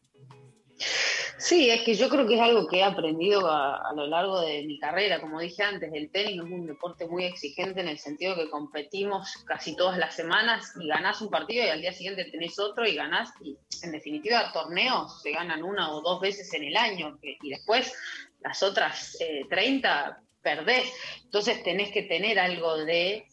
Sí, es que yo creo que es algo que he aprendido a, a, lo largo de mi carrera. Como dije antes, el tenis es un deporte muy exigente en el sentido que competimos casi todas las semanas y ganás un partido y al día siguiente tenés otro y ganás. Y en definitiva, torneos se ganan una o dos veces en el año y después las otras eh, 30 perdés. Entonces tenés que tener algo de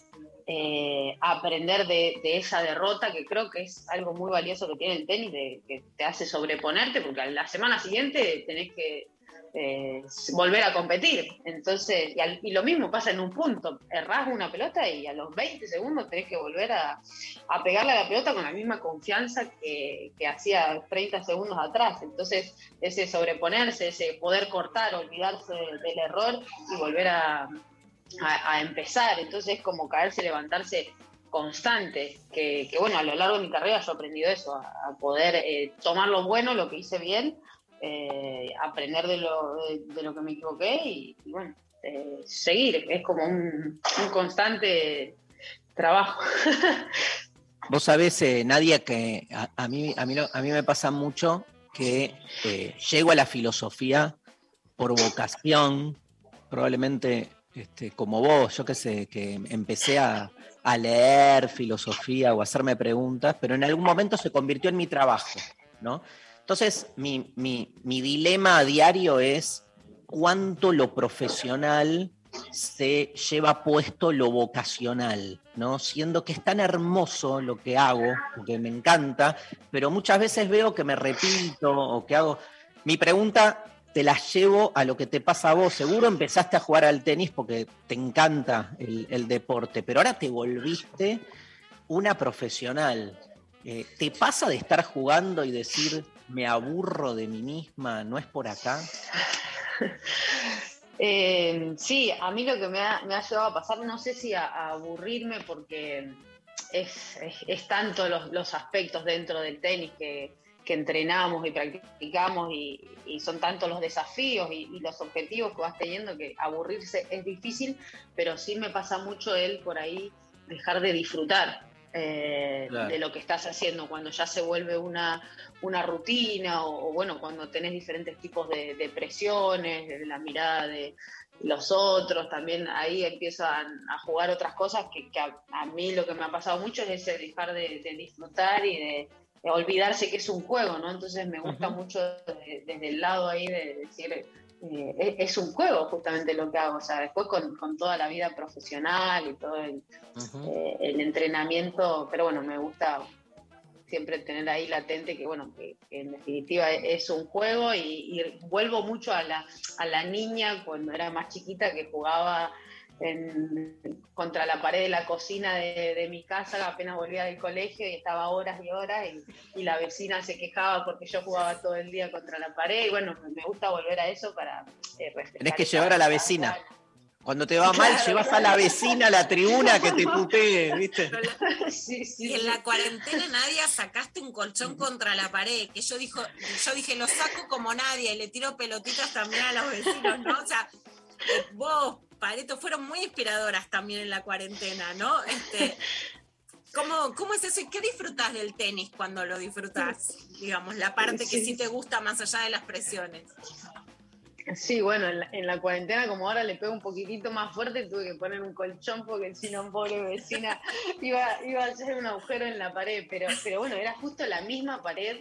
eh, aprender de, esa derrota, que creo que es algo muy valioso que tiene el tenis, de, que te hace sobreponerte, porque la semana siguiente tenés que eh, volver a competir. Entonces, y, lo mismo pasa en un punto, errás una pelota y a los 20 segundos tenés que volver a, a pegarle a la pelota con la misma confianza que, que hacía 30 segundos atrás. Entonces, ese sobreponerse, ese poder cortar, olvidarse del error y volver a a, a, empezar. Entonces es como caerse, levantarse constante, que, que, bueno, a lo largo de mi carrera yo he aprendido eso, a, a poder eh, tomar lo bueno, lo que hice bien, eh, aprender de lo, de, de, lo que me equivoqué y, y bueno, eh, seguir. Es como un, un constante trabajo. [LAUGHS] Vos sabés, Nadia, que a, a, mí, a, mí, a mí me pasa mucho que llego a la filosofía por vocación, probablemente este, como vos, yo qué sé, que empecé a, a, leer filosofía o hacerme preguntas, pero en algún momento se convirtió en mi trabajo, ¿no? Entonces, mi, mi, mi dilema a diario es cuánto lo profesional se lleva puesto lo vocacional, ¿no? Siendo que es tan hermoso lo que hago, que me encanta, pero muchas veces veo que me repito o que hago. Mi pregunta te las llevo a lo que te pasa a vos. Seguro empezaste a jugar al tenis porque te encanta el, deporte, pero ahora te volviste una profesional. Eh, ¿Te pasa de estar jugando y decir, me aburro de mí misma, no es por acá? [LAUGHS] Eh, sí, a mí lo que me ha, me llevado a pasar, no sé si a, aburrirme porque es, es, tanto los, aspectos dentro del tenis que, que entrenamos y practicamos y, y, son tantos los desafíos y, y, los objetivos que vas teniendo que aburrirse es difícil, pero sí me pasa mucho el por ahí dejar de disfrutar eh, claro. de lo que estás haciendo, cuando ya se vuelve una, una rutina o, o, bueno, cuando tenés diferentes tipos de, de presiones, de la mirada de los otros, también ahí empiezan a jugar otras cosas que, que a, a, mí lo que me ha pasado mucho es ese dejar de, de disfrutar y de, olvidarse que es un juego, ¿no? Entonces me gusta mucho desde, desde, el lado ahí de decir, eh, es un juego justamente lo que hago, o sea, después con, con toda la vida profesional y todo el, eh, el, entrenamiento, pero bueno, me gusta siempre tener ahí latente que, bueno, que, que en definitiva es un juego y, y, vuelvo mucho a la, a la niña cuando era más chiquita que jugaba en, contra la pared de la cocina de, de, mi casa apenas volvía del colegio y estaba horas y horas y, y, la vecina se quejaba porque yo jugaba todo el día contra la pared y bueno, me gusta volver a eso para eh, Tenés que llevar a la vecina. Cuando te va mal, llevas a la vecina a la tribuna que te putee, ¿viste? [LAUGHS] Sí, sí. Y en la cuarentena, Nadia, sacaste un colchón contra la pared, que yo, dijo, yo dije, lo saco como nadie y le tiro pelotitas también a los vecinos, ¿no? O sea, vos, Pareto, fueron muy inspiradoras también en la cuarentena, ¿no? Este, [LAUGHS] ¿cómo, ¿Cómo es eso y qué disfrutas del tenis cuando lo disfrutas? [LAUGHS] Digamos, la parte que sí te gusta más allá de las presiones. Sí, bueno, en la, en la, cuarentena, como ahora le pego un poquitito más fuerte, tuve que poner un colchón porque si no, pobre vecina, [LAUGHS] iba, iba a hacer un agujero en la pared. Pero, pero bueno, era justo la misma pared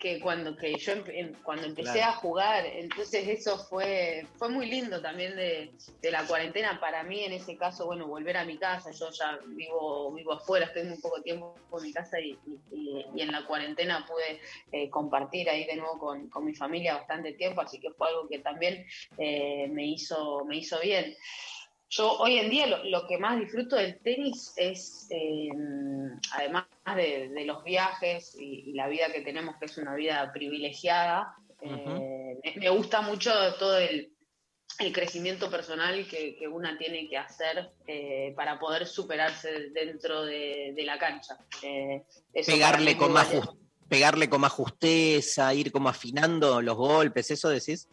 que cuando que yo em, cuando empecé claro. a jugar, entonces eso fue, fue muy lindo también de, de, la cuarentena para mí en ese caso, bueno, volver a mi casa, yo ya vivo, vivo afuera, estoy muy poco tiempo en mi casa y, y, y en la cuarentena pude eh, compartir ahí de nuevo con, con, mi familia bastante tiempo, así que fue algo que también eh, me, hizo, me hizo bien. Yo hoy en día lo, lo, que más disfruto del tenis es, eh, además de, de, los viajes y, y, la vida que tenemos, que es una vida privilegiada, uh -huh. eh, me gusta mucho todo el, el crecimiento personal que, que, una tiene que hacer eh, para poder superarse dentro de, de la cancha. Eh, Pegarle con más pegarle con más justeza, ir como afinando los golpes, ¿eso decís?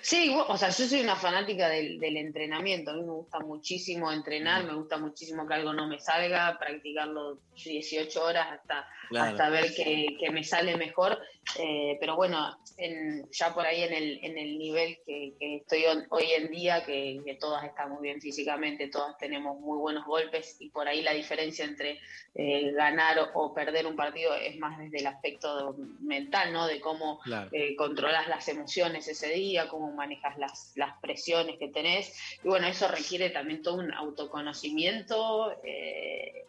Sí, o sea, yo soy una fanática del, del, entrenamiento. A mí me gusta muchísimo entrenar, me gusta muchísimo que algo no me salga, practicarlo 18 horas hasta, Claro. hasta ver que, que me sale mejor. Eh, pero bueno, en- ya por ahí en el, en el nivel que, que estoy hoy en día, que, que todas están muy bien físicamente, todas tenemos muy buenos golpes y por ahí la diferencia entre eh, ganar o, o perder un partido es más desde el aspecto mental, ¿no? De cómo Claro. eh, controlas las emociones ese día, cómo manejas las, las presiones que tenés. Y bueno, eso requiere también todo un autoconocimiento eh,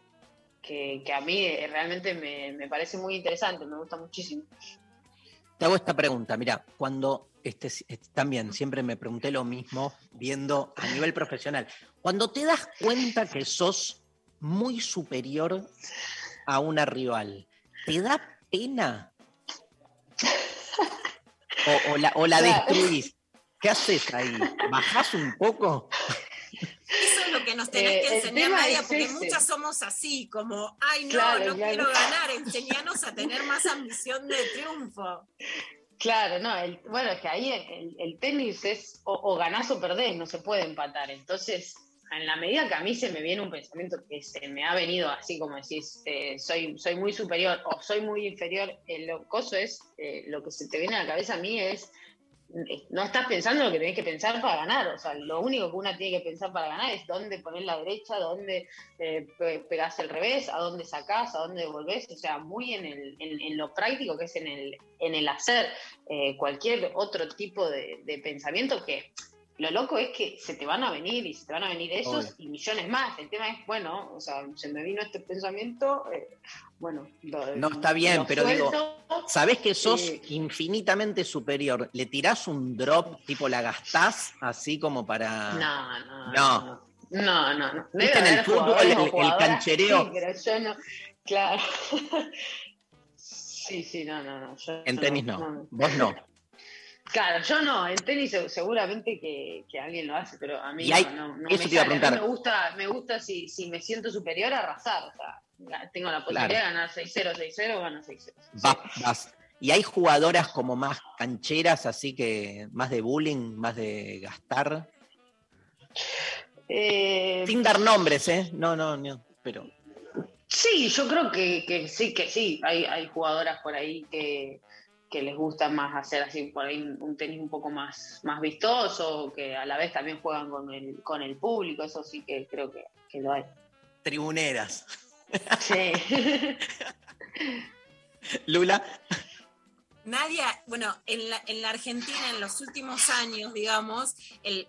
que, a mí realmente me, me parece muy interesante, me gusta muchísimo. Te hago esta pregunta, mira, cuando este, también siempre me pregunté lo mismo viendo a nivel profesional, cuando te das cuenta que sos muy superior a una rival, ¿te da pena? ¿O, o la, o la destruís? ¿Qué haces ahí? ¿Bajás un poco? Eso es lo que nos tenés Eh, que enseñar, Nadia, porque ese. muchas somos así, como, ay no, Claro, no claro. quiero ganar, enseñanos a tener más ambición de triunfo. Claro, no, el- bueno, es que ahí el, el tenis es o, o ganás o perdés, no se puede empatar. Entonces, en la medida que a mí se me viene un pensamiento que se me ha venido así como decís, eh, soy, soy muy superior o soy muy inferior, el lo coso es, eh, lo que se te viene a la cabeza a mí es, eh, no estás pensando lo que tenés que pensar para ganar, o sea, lo único que una tiene que pensar para ganar es dónde poner la derecha, dónde eh, pe- pegás el revés, a dónde sacás, a dónde volvés, o sea, muy en, el, lo práctico que es en el, en el hacer cualquier otro tipo de pensamiento que lo loco es que se te van a venir y se te van a venir esos Obvio. y millones más. El tema es, bueno, o sea, se me vino este pensamiento, eh, bueno, lo- No está bien, pero digo, sabés que sos Sí. infinitamente superior. ¿Le tirás un drop, tipo la gastás, así como para. No, no, No. No, no, no. ¿Viste en el fútbol el- canchereo? Sí, pero yo no. Claro. [LAUGHS] Sí, sí, no, no, no. yo En no, tenis no. Vos no. Claro, yo no. En tenis se- seguramente que, que alguien lo hace, pero a mí hay- no, no, eso me te iba a sale. mí preguntar. me gusta, me gusta si, si me siento superior a arrasar. O sea, tengo la posibilidad Claro. de ganar 6-0, 6-0, gano 6-0. Vas, vas. Y hay jugadoras como más cancheras, así que más de bullying, más de gastar. Eh, Sin dar nombres, ¿eh? No, no, no. Pero. Sí, yo creo que, que sí, que sí. Hay, hay jugadoras por ahí que, que les gusta más hacer así por ahí un, tenis un poco más, más vistoso, que a la vez también juegan con el, con el público, eso sí que creo que, que lo hay. Tribuneras. Sí. [LAUGHS] Lula. Nadia, bueno, en la, en la Argentina en los últimos años, digamos, el,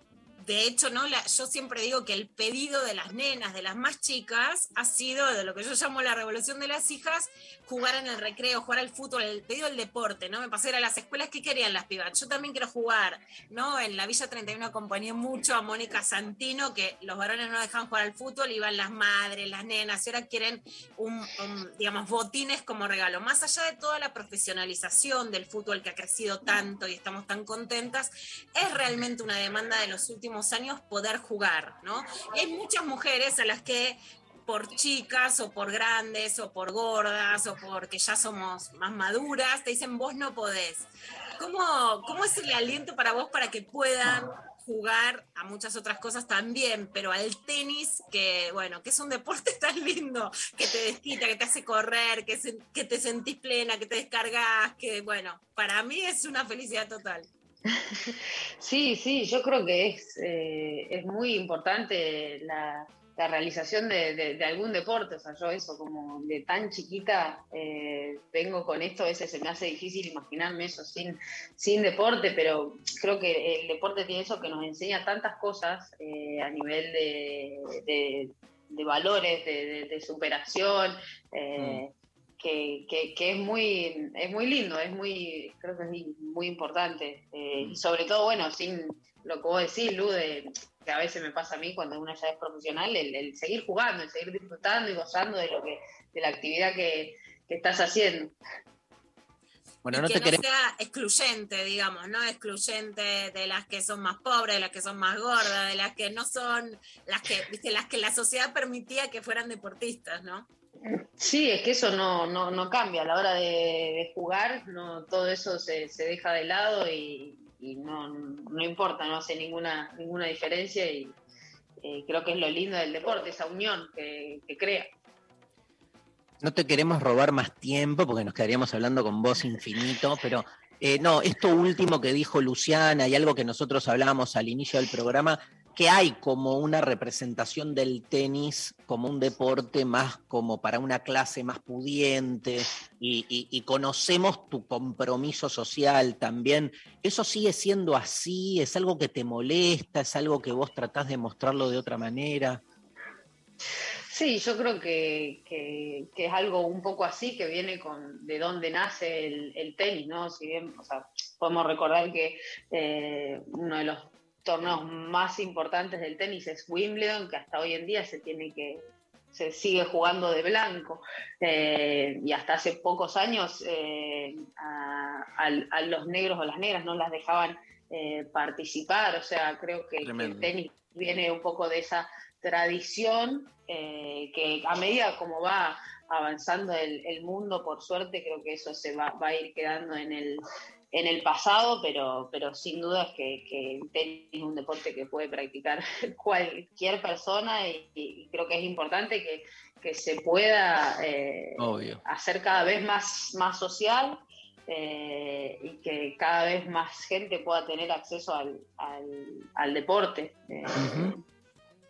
de hecho, ¿no? Yo siempre digo que el pedido de las nenas, de las más chicas, ha sido de lo que yo llamo la revolución de las hijas, jugar en el recreo, jugar al fútbol, el pedido del deporte, ¿no? Me pasé a ir a las escuelas, ¿qué querían las pibas? Yo también quiero jugar, ¿no? En la Villa 31 acompañé mucho a Mónica Santino, que los varones no dejaban jugar al fútbol, iban las madres, las nenas, y ahora quieren digamos, botines como regalo. Más allá de toda la profesionalización del fútbol que ha crecido tanto y estamos tan contentas, es realmente una demanda de los últimos años poder jugar, ¿no? Y hay muchas mujeres a las que por chicas o por grandes o por gordas o porque ya somos más maduras, te dicen vos no podés. ¿Cómo, cómo es el aliento para vos para que puedan jugar a muchas otras cosas también, pero al tenis, que bueno, que es un deporte [LAUGHS] tan lindo, que te desquita, que te hace correr, que, se- que te sentís plena, que te descargas, que bueno, para mí es una felicidad total. Sí, sí, yo creo que es, eh, es muy importante la, la realización de, de- algún deporte. O sea, yo eso, como de tan chiquita, eh, vengo con esto, a veces se me hace difícil imaginarme eso sin, sin deporte, pero creo que el deporte tiene eso que nos enseña tantas cosas eh, a nivel de, de- valores, de, superación. eh, que, que- que es muy es muy lindo, es muy, creo que es muy, importante. eh, y sobre todo, bueno, sin lo que vos decís, Lu, de, que a veces me pasa a mí cuando uno ya es profesional, el, el seguir jugando, el seguir disfrutando y gozando de lo que, de la actividad que, que estás haciendo. Bueno, y no que te no queremos. sea excluyente, digamos, ¿no? Excluyente de las que son más pobres, de las que son más gordas, de las que no son, las que, viste, las que la sociedad permitía que fueran deportistas, ¿no? Sí, es que eso no, no, no cambia. A la hora de, jugar, no, todo eso se, se deja de lado y, y no, no importa, no hace ninguna, ninguna diferencia y eh, creo que es lo lindo del deporte, esa unión que, que crea. No te queremos robar más tiempo porque nos quedaríamos hablando con vos infinito, pero eh, no, esto último que dijo Luciana y algo que nosotros hablábamos al inicio del programa, que hay como una representación del tenis como un deporte más como para una clase más pudiente y, conocemos tu compromiso social también. ¿Eso sigue siendo así? ¿Es algo que te molesta? ¿Es algo que vos tratás de mostrarlo de otra manera? Sí, yo creo que, es algo un poco así, que viene con de dónde nace el, tenis, ¿no? Si bien, podemos recordar que eh, uno de los torneos más importantes del tenis es Wimbledon, que hasta hoy en día se tiene que se sigue jugando de blanco eh, y hasta hace pocos años eh, a, los negros o las negras no las dejaban eh, participar, o sea, creo que, el tenis viene un poco de esa tradición eh, que a medida como va avanzando el, el mundo, por suerte, creo que eso se va, va a ir quedando en el, en el pasado, pero, pero sin duda es que, que el tenis es un deporte que puede practicar [LAUGHS] cualquier persona y, y creo que es importante que, que se pueda eh, hacer cada vez más, más social eh, y que cada vez más gente pueda tener acceso al, al- al deporte. Eh,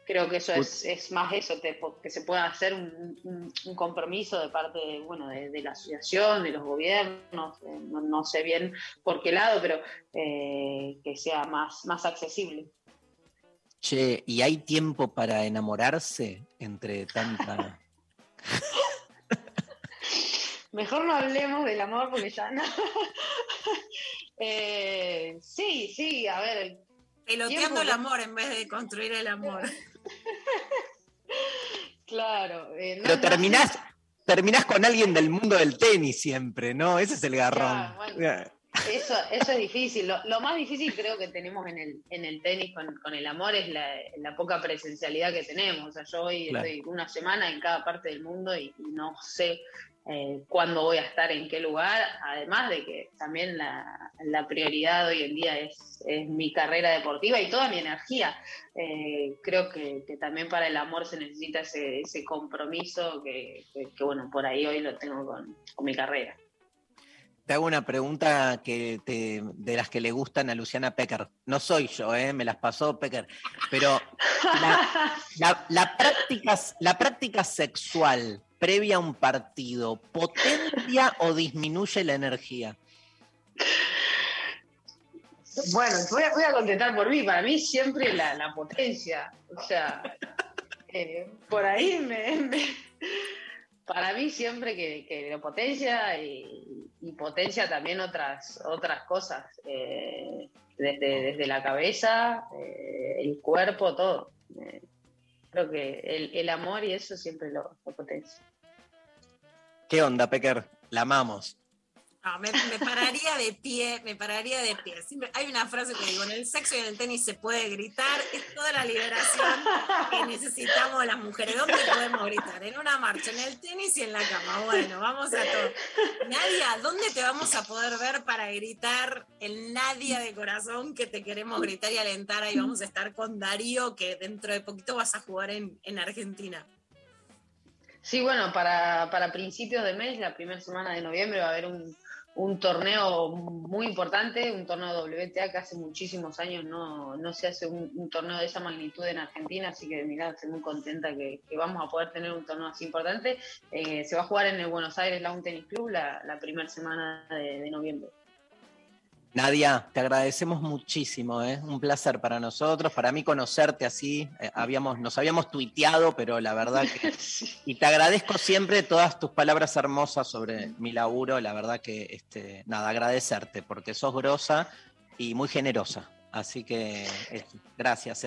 Creo que eso es, es más eso, te- que se pueda hacer un, un- un compromiso de parte de, bueno, de, de la asociación, de los gobiernos, eh, no, no sé bien por qué lado, pero eh, que sea más, más accesible. Che, ¿y hay tiempo para enamorarse entre tanta... [LAUGHS] Mejor no hablemos del amor porque ya no. [LAUGHS] Eh, sí, sí, a ver. Peloteando el amor en vez de construir el amor. [LAUGHS] [LAUGHS] Claro. eh, no- Pero terminás, terminás con alguien del mundo del tenis siempre, ¿no? Ese es el garrón. bueno. Eso, eso es difícil. Lo, lo más difícil creo que tenemos en el, en el tenis con, con el amor es la, la poca presencialidad que tenemos. O sea, yo hoy Claro. estoy una semana en cada parte del mundo y, y no sé eh, cuándo voy a estar en qué lugar. Además de que también la, la prioridad hoy en día es, es mi carrera deportiva y toda mi energía. Eh, creo que, que también para el amor se necesita ese, ese compromiso que, que- que, bueno, por ahí hoy lo tengo con, con mi carrera. Te hago una pregunta que te- de las que le gustan a Luciana Pecker. No soy yo, ¿eh? me las pasó Pecker. Pero la, práctica, sexual previa a un partido, ¿potencia o disminuye la energía? Bueno, voy a, contestar por mí. Para mí siempre la, potencia. O sea, eh, por ahí me- Para mí siempre que, que lo potencia y, y potencia también otras, otras cosas. eh, desde, desde la cabeza, eh, el cuerpo, todo. Eh, creo que el, el amor y eso siempre lo, lo potencia. ¿Qué onda, Pecker? La amamos. No, me, pararía de pie, me pararía de pie. Hay una frase que digo, en el sexo y en el tenis se puede gritar, es toda la liberación que necesitamos las mujeres. ¿Dónde podemos gritar? En una marcha, en el tenis y en la cama. Bueno, vamos a todo. Nadia, ¿dónde te vamos a poder ver para gritar el Nadia de corazón que te queremos gritar y alentar? Ahí vamos a estar con Darío, que dentro de poquito vas a jugar en, en Argentina. Sí, bueno, para, para principios de mes, la primera semana de noviembre, va a haber un, un torneo muy importante, un torneo WTA que hace muchísimos años no, no se hace un, un torneo de esa magnitud en Argentina, así que mirá, estoy muy contenta que, vamos a poder tener un torneo así importante. Eh, se va a jugar en el Buenos Aires Lawn Tennis Club la, primera semana de noviembre. Nadia, te agradecemos muchísimo, ¿eh? un placer para nosotros, para mí conocerte así, eh, habíamos, nos habíamos tuiteado, pero la verdad que... [LAUGHS] Y te agradezco siempre todas tus palabras hermosas sobre mi laburo, la verdad que, este, nada, agradecerte, porque sos grosa y muy generosa, así que este, gracias.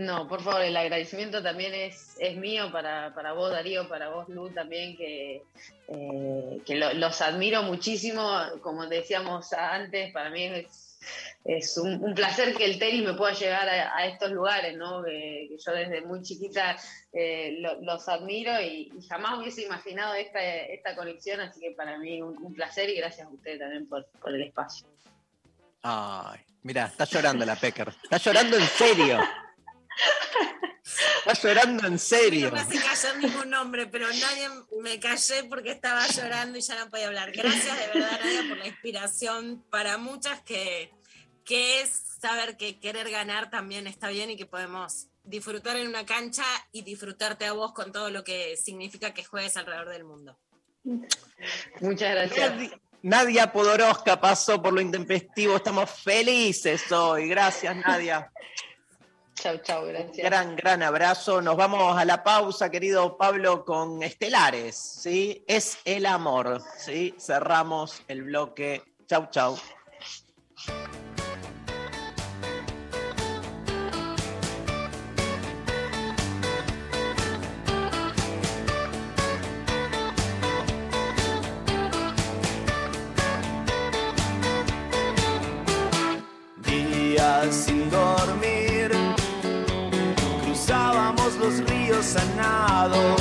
No, por favor, el agradecimiento también es, es mío para, para vos, Darío, para vos, Lu, también, que, eh, que lo- los admiro muchísimo. Como decíamos antes, para mí es, es un, un placer que el tenis me pueda llegar a, a estos lugares, ¿no? Que, que yo desde muy chiquita eh, lo- los admiro y, y jamás hubiese imaginado esta, esta conexión, así que para mí un, un placer y gracias a ustedes también por, por el espacio. Ay, mira, está llorando la Pecker. Está llorando en serio. [LAUGHS] Está llorando en serio. No me hace callar ningún nombre, pero nadie me callé porque estaba llorando y ya no podía hablar. Gracias de verdad, Nadia, por la inspiración para muchas que, que es saber que querer ganar también está bien y que podemos disfrutar en una cancha y disfrutarte a vos con todo lo que significa que juegues alrededor del mundo. Muchas gracias. Nadia- Nadia Podoroska pasó por lo intempestivo. Estamos felices hoy. Gracias, Nadia. Chau, chau, gracias. Gran, gran abrazo. Nos vamos a la pausa, querido Pablo, con Estelares. ¿sí? Es el amor. ¿sí? Cerramos el bloque. Chau, chau. Los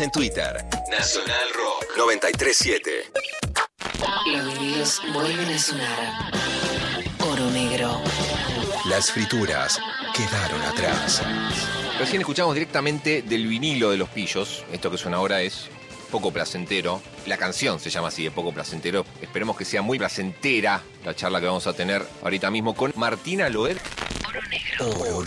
En Twitter. Nacional Rock 937. Los vinilos vuelven a sonar. Oro negro. Las frituras quedaron atrás. Recién escuchamos directamente del vinilo de los pillos. Esto que suena ahora es poco placentero. La canción se llama así, de poco placentero. Esperemos que sea muy placentera la charla que vamos a tener ahorita mismo con Martina Loer.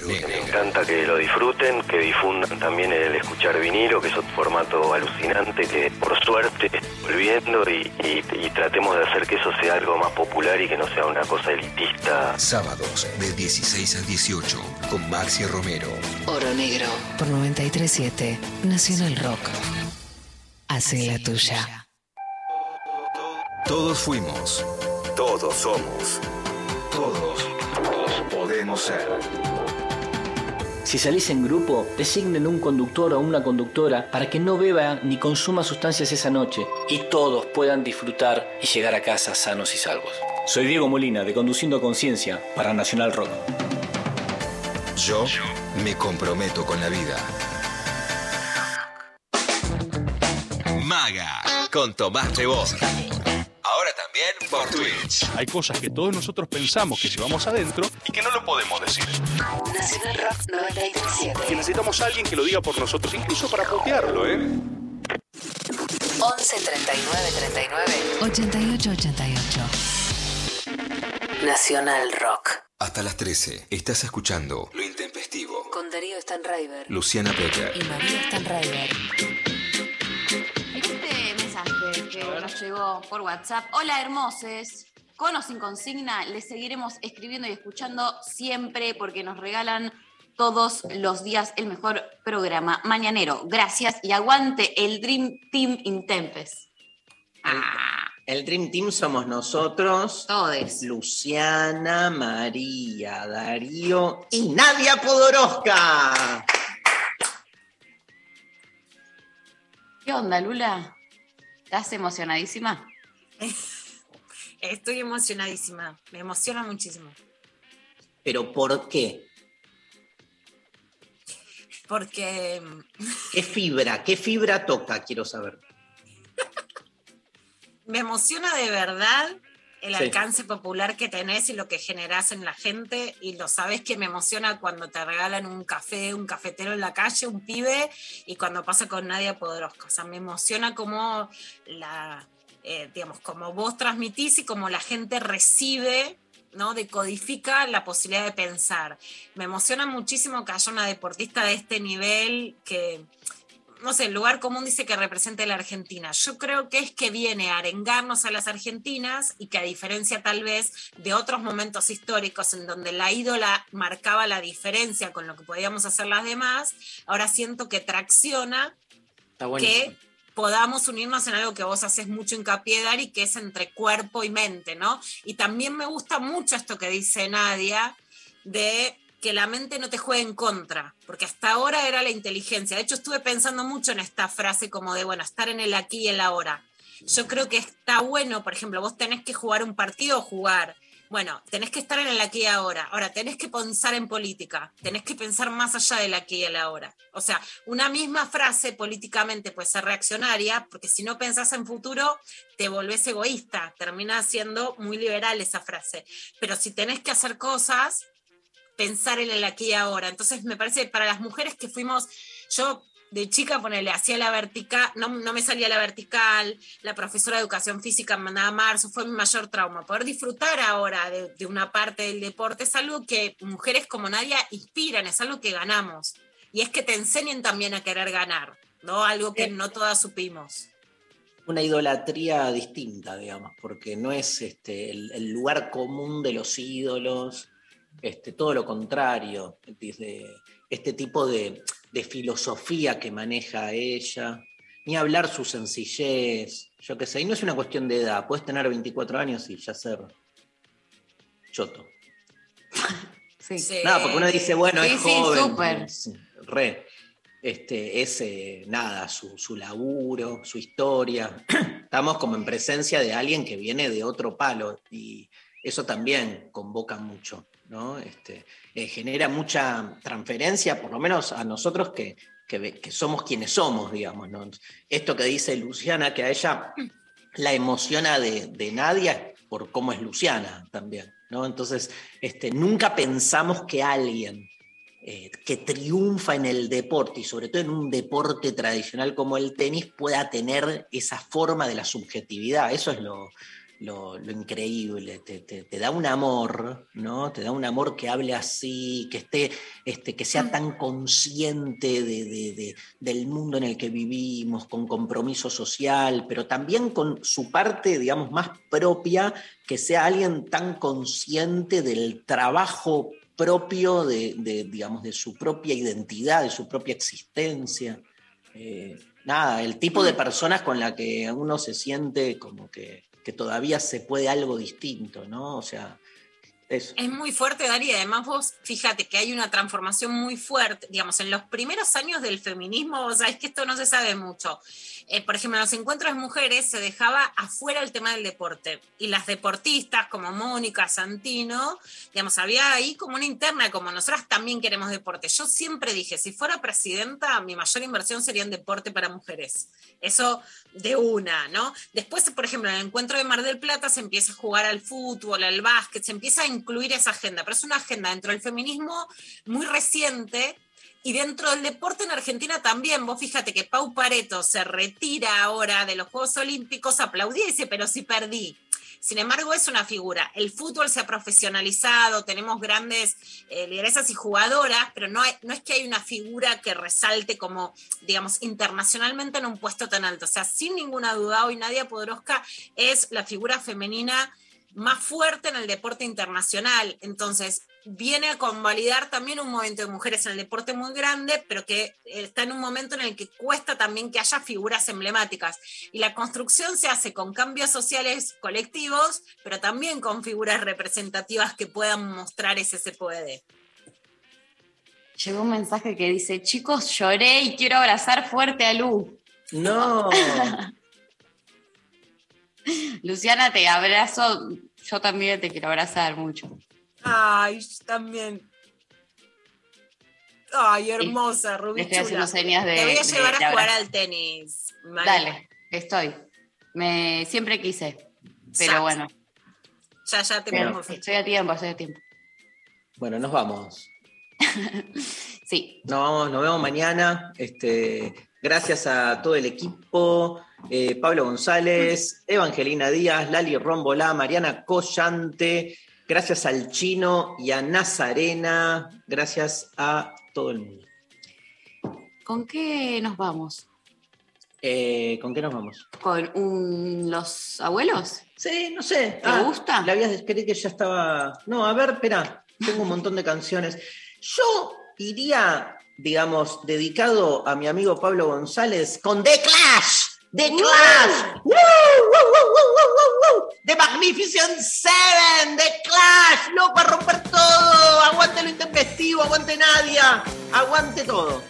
Me encanta que lo disfruten, que difundan también el escuchar vinilo, que es otro formato alucinante que por suerte volviendo y, y- y tratemos de hacer que eso sea algo más popular y que no sea una cosa elitista. Sábados de 16 a 18 con Maxi Romero. Oro negro. Por 937 Nacional Rock. Hace la tuya. Todos fuimos. Todos somos. Todos, todos podemos ser. Si salís en grupo, designen un conductor o una conductora para que no beba ni consuma sustancias esa noche y todos puedan disfrutar y llegar a casa sanos y salvos. Soy Diego Molina de Conduciendo Conciencia para Nacional Rock. Yo me comprometo con la vida. Maga con Tomás Rebos. Ahora también por Twitch. Hay cosas que todos nosotros pensamos que llevamos adentro y que no lo podemos decir. Nacional Rock 937. Que necesitamos a alguien que lo diga por nosotros, incluso para putearlo, ¿eh? 11 39 39 88 88. Nacional Rock. Hasta las 13 estás escuchando Lo Intempestivo. Con Darío Stanraiver. Luciana Pecker. Y María Stanraiver. Nos llegó por WhatsApp. Hola, hermoses. Con o sin consigna, les seguiremos escribiendo y escuchando siempre porque nos regalan todos los días el mejor programa mañanero. Gracias y aguante el Dream Team Intempes. El Dream Team somos nosotros. Todes. Luciana, María, Darío y Nadia Podoroska. ¿Qué onda, Lula? ¿Estás emocionadísima? [LAUGHS] Estoy emocionadísima. Me emociona muchísimo. ¿Pero por qué? Porque ¿Qué fibra? ¿Qué fibra toca? Quiero saber. [LAUGHS] me emociona de verdad el Sí. alcance popular que tenés y lo que generás en la gente. Y lo sabes que me emociona cuando te regalan un café, un cafetero en la calle, un pibe, y cuando pasa con Nadia Podoroska. O sea, me emociona como la, eh, digamos, como vos transmitís y como la gente recibe. ¿no? Decodifica la posibilidad de pensar. Me emociona muchísimo que haya una deportista de este nivel que, no sé, el lugar común dice que represente la Argentina. Yo creo que es que viene a arengarnos a las argentinas y que a diferencia tal vez de otros momentos históricos en donde la ídola marcaba la diferencia con lo que podíamos hacer las demás, ahora siento que tracciona que podamos unirnos en algo que vos haces mucho hincapié, Dari, que es entre cuerpo y mente, ¿no? Y también me gusta mucho esto que dice Nadia, de que la mente no te juegue en contra, porque hasta ahora era la inteligencia. De hecho, estuve pensando mucho en esta frase como de, bueno, estar en el aquí y el ahora. Yo creo que está bueno, por ejemplo, vos tenés que jugar un partido o jugar. Bueno, tenés que estar en el aquí y ahora. Ahora, tenés que pensar en política. Tenés que pensar más allá del aquí y el ahora. O sea, una misma frase políticamente puede ser reaccionaria, porque si no pensás en futuro, te volvés egoísta. Termina siendo muy liberal esa frase. Pero si tenés que hacer cosas, pensar en el aquí y ahora. Entonces, me parece para las mujeres que fuimos, yo de chica, ponele, hacía la vertical, no, no me salía la vertical, la profesora de educación física me mandaba a marzo, fue mi mayor trauma. Poder disfrutar ahora de, de una parte del deporte es algo que mujeres como Nadia inspiran, es algo que ganamos. Y es que te enseñen también a querer ganar, ¿no? Algo que no todas supimos. Una idolatría distinta, digamos, porque no es este, el, el lugar común de los ídolos, este, todo lo contrario, desde este tipo de, de filosofía que maneja ella, ni hablar su sencillez, yo qué sé, y no es una cuestión de edad, puedes tener 24 años y ya ser choto. Sí. Nada, porque uno dice, bueno, Sí, es sí, joven. súper. sí, Re. Este, es eh, nada, su, su laburo, su historia. [CLEARS THROAT] Estamos como en presencia de alguien que viene de otro palo y eso también convoca mucho, ¿no? Este, eh, genera mucha transferencia, por lo menos a nosotros que que, somos quienes somos, digamos. Esto que dice Luciana, que a ella la emociona de, de Nadia por cómo es Luciana también. ¿no? Entonces, este, nunca pensamos que alguien eh, que triunfa en el deporte y sobre todo en un deporte tradicional como el tenis pueda tener esa forma de la subjetividad. Eso es lo, lo- lo increíble. Te, te- te da un amor, ¿no? Te da un amor que hable así, que esté, este, que sea tan consciente de- de- de- del mundo en el que vivimos, con compromiso social, pero también con su parte, digamos, más propia, que sea alguien tan consciente del trabajo propio de, de, digamos, de su propia identidad, de su propia existencia. Eh, nada, el tipo de personas con la que uno se siente como que, que todavía se puede algo distinto, ¿no? O sea, Es muy fuerte, Dari, y además vos fíjate que hay una transformación muy fuerte, digamos, en los primeros años del feminismo, vos sabés que esto no se sabe mucho. Eh, por ejemplo, en los encuentros de mujeres se dejaba afuera el tema del deporte y las deportistas como Mónica Santino, digamos, había ahí como una interna, como nosotras también queremos deporte. Yo siempre dije, si fuera presidenta, mi mayor inversión sería en deporte para mujeres. Eso de una, ¿no? Después, por ejemplo, en el encuentro de Mar del Plata se empieza a jugar al fútbol, al básquet, se empieza a incluir esa agenda, pero es una agenda dentro del feminismo muy reciente y dentro del deporte en Argentina también. Vos fíjate que Pau Pareto se retira ahora de los Juegos Olímpicos, aplaudí y dice, pero sí perdí. Sin embargo, es una figura. El fútbol se ha profesionalizado, tenemos grandes eh, lideresas y jugadoras, pero no, es que hay una figura que resalte como, digamos, internacionalmente en un puesto tan alto. O sea, sin ninguna duda, hoy Nadia Podoroska es la figura femenina más fuerte en el deporte internacional. Entonces, viene a convalidar también un movimiento de mujeres en el deporte muy grande, pero que está en un momento en el que cuesta también que haya figuras emblemáticas. Y la construcción se hace con cambios sociales colectivos, pero también con figuras representativas que puedan mostrar ese se puede. Llegó un mensaje que dice, chicos, lloré y quiero abrazar fuerte a Lu. No. [LAUGHS] Luciana, te abrazo. Yo también te quiero abrazar mucho. Ay, yo también. Ay, hermosa, Rubí. Estoy haciendo señas de- Te voy a llevar a jugar abrazo. al tenis. María. Dale, estoy. Me, siempre quise, pero bueno. Ya, ya te fecha. Estoy a tiempo, estoy a tiempo. Bueno, nos vamos. [LAUGHS] Sí. Nos vamos, nos vemos mañana. Este, gracias a todo el equipo. eh, Pablo González, Evangelina Díaz, Lali Rombolá, Mariana Collante. Gracias al Chino y a Nazarena. Gracias a todo el mundo. ¿Con qué nos vamos? Eh, ¿Con qué nos vamos? ¿Con un- los abuelos? Sí, no sé. ¿Te Ah, gusta? La habías creí que ya estaba. No, a ver, espera. Tengo un montón de canciones. Yo iría, digamos, dedicado a mi amigo Pablo González con The Clash. The Clash. The Magnificent Seven. The Clash. Loco, a romper todo. Aguante lo intempestivo. Aguante Nadia. Aguante todo.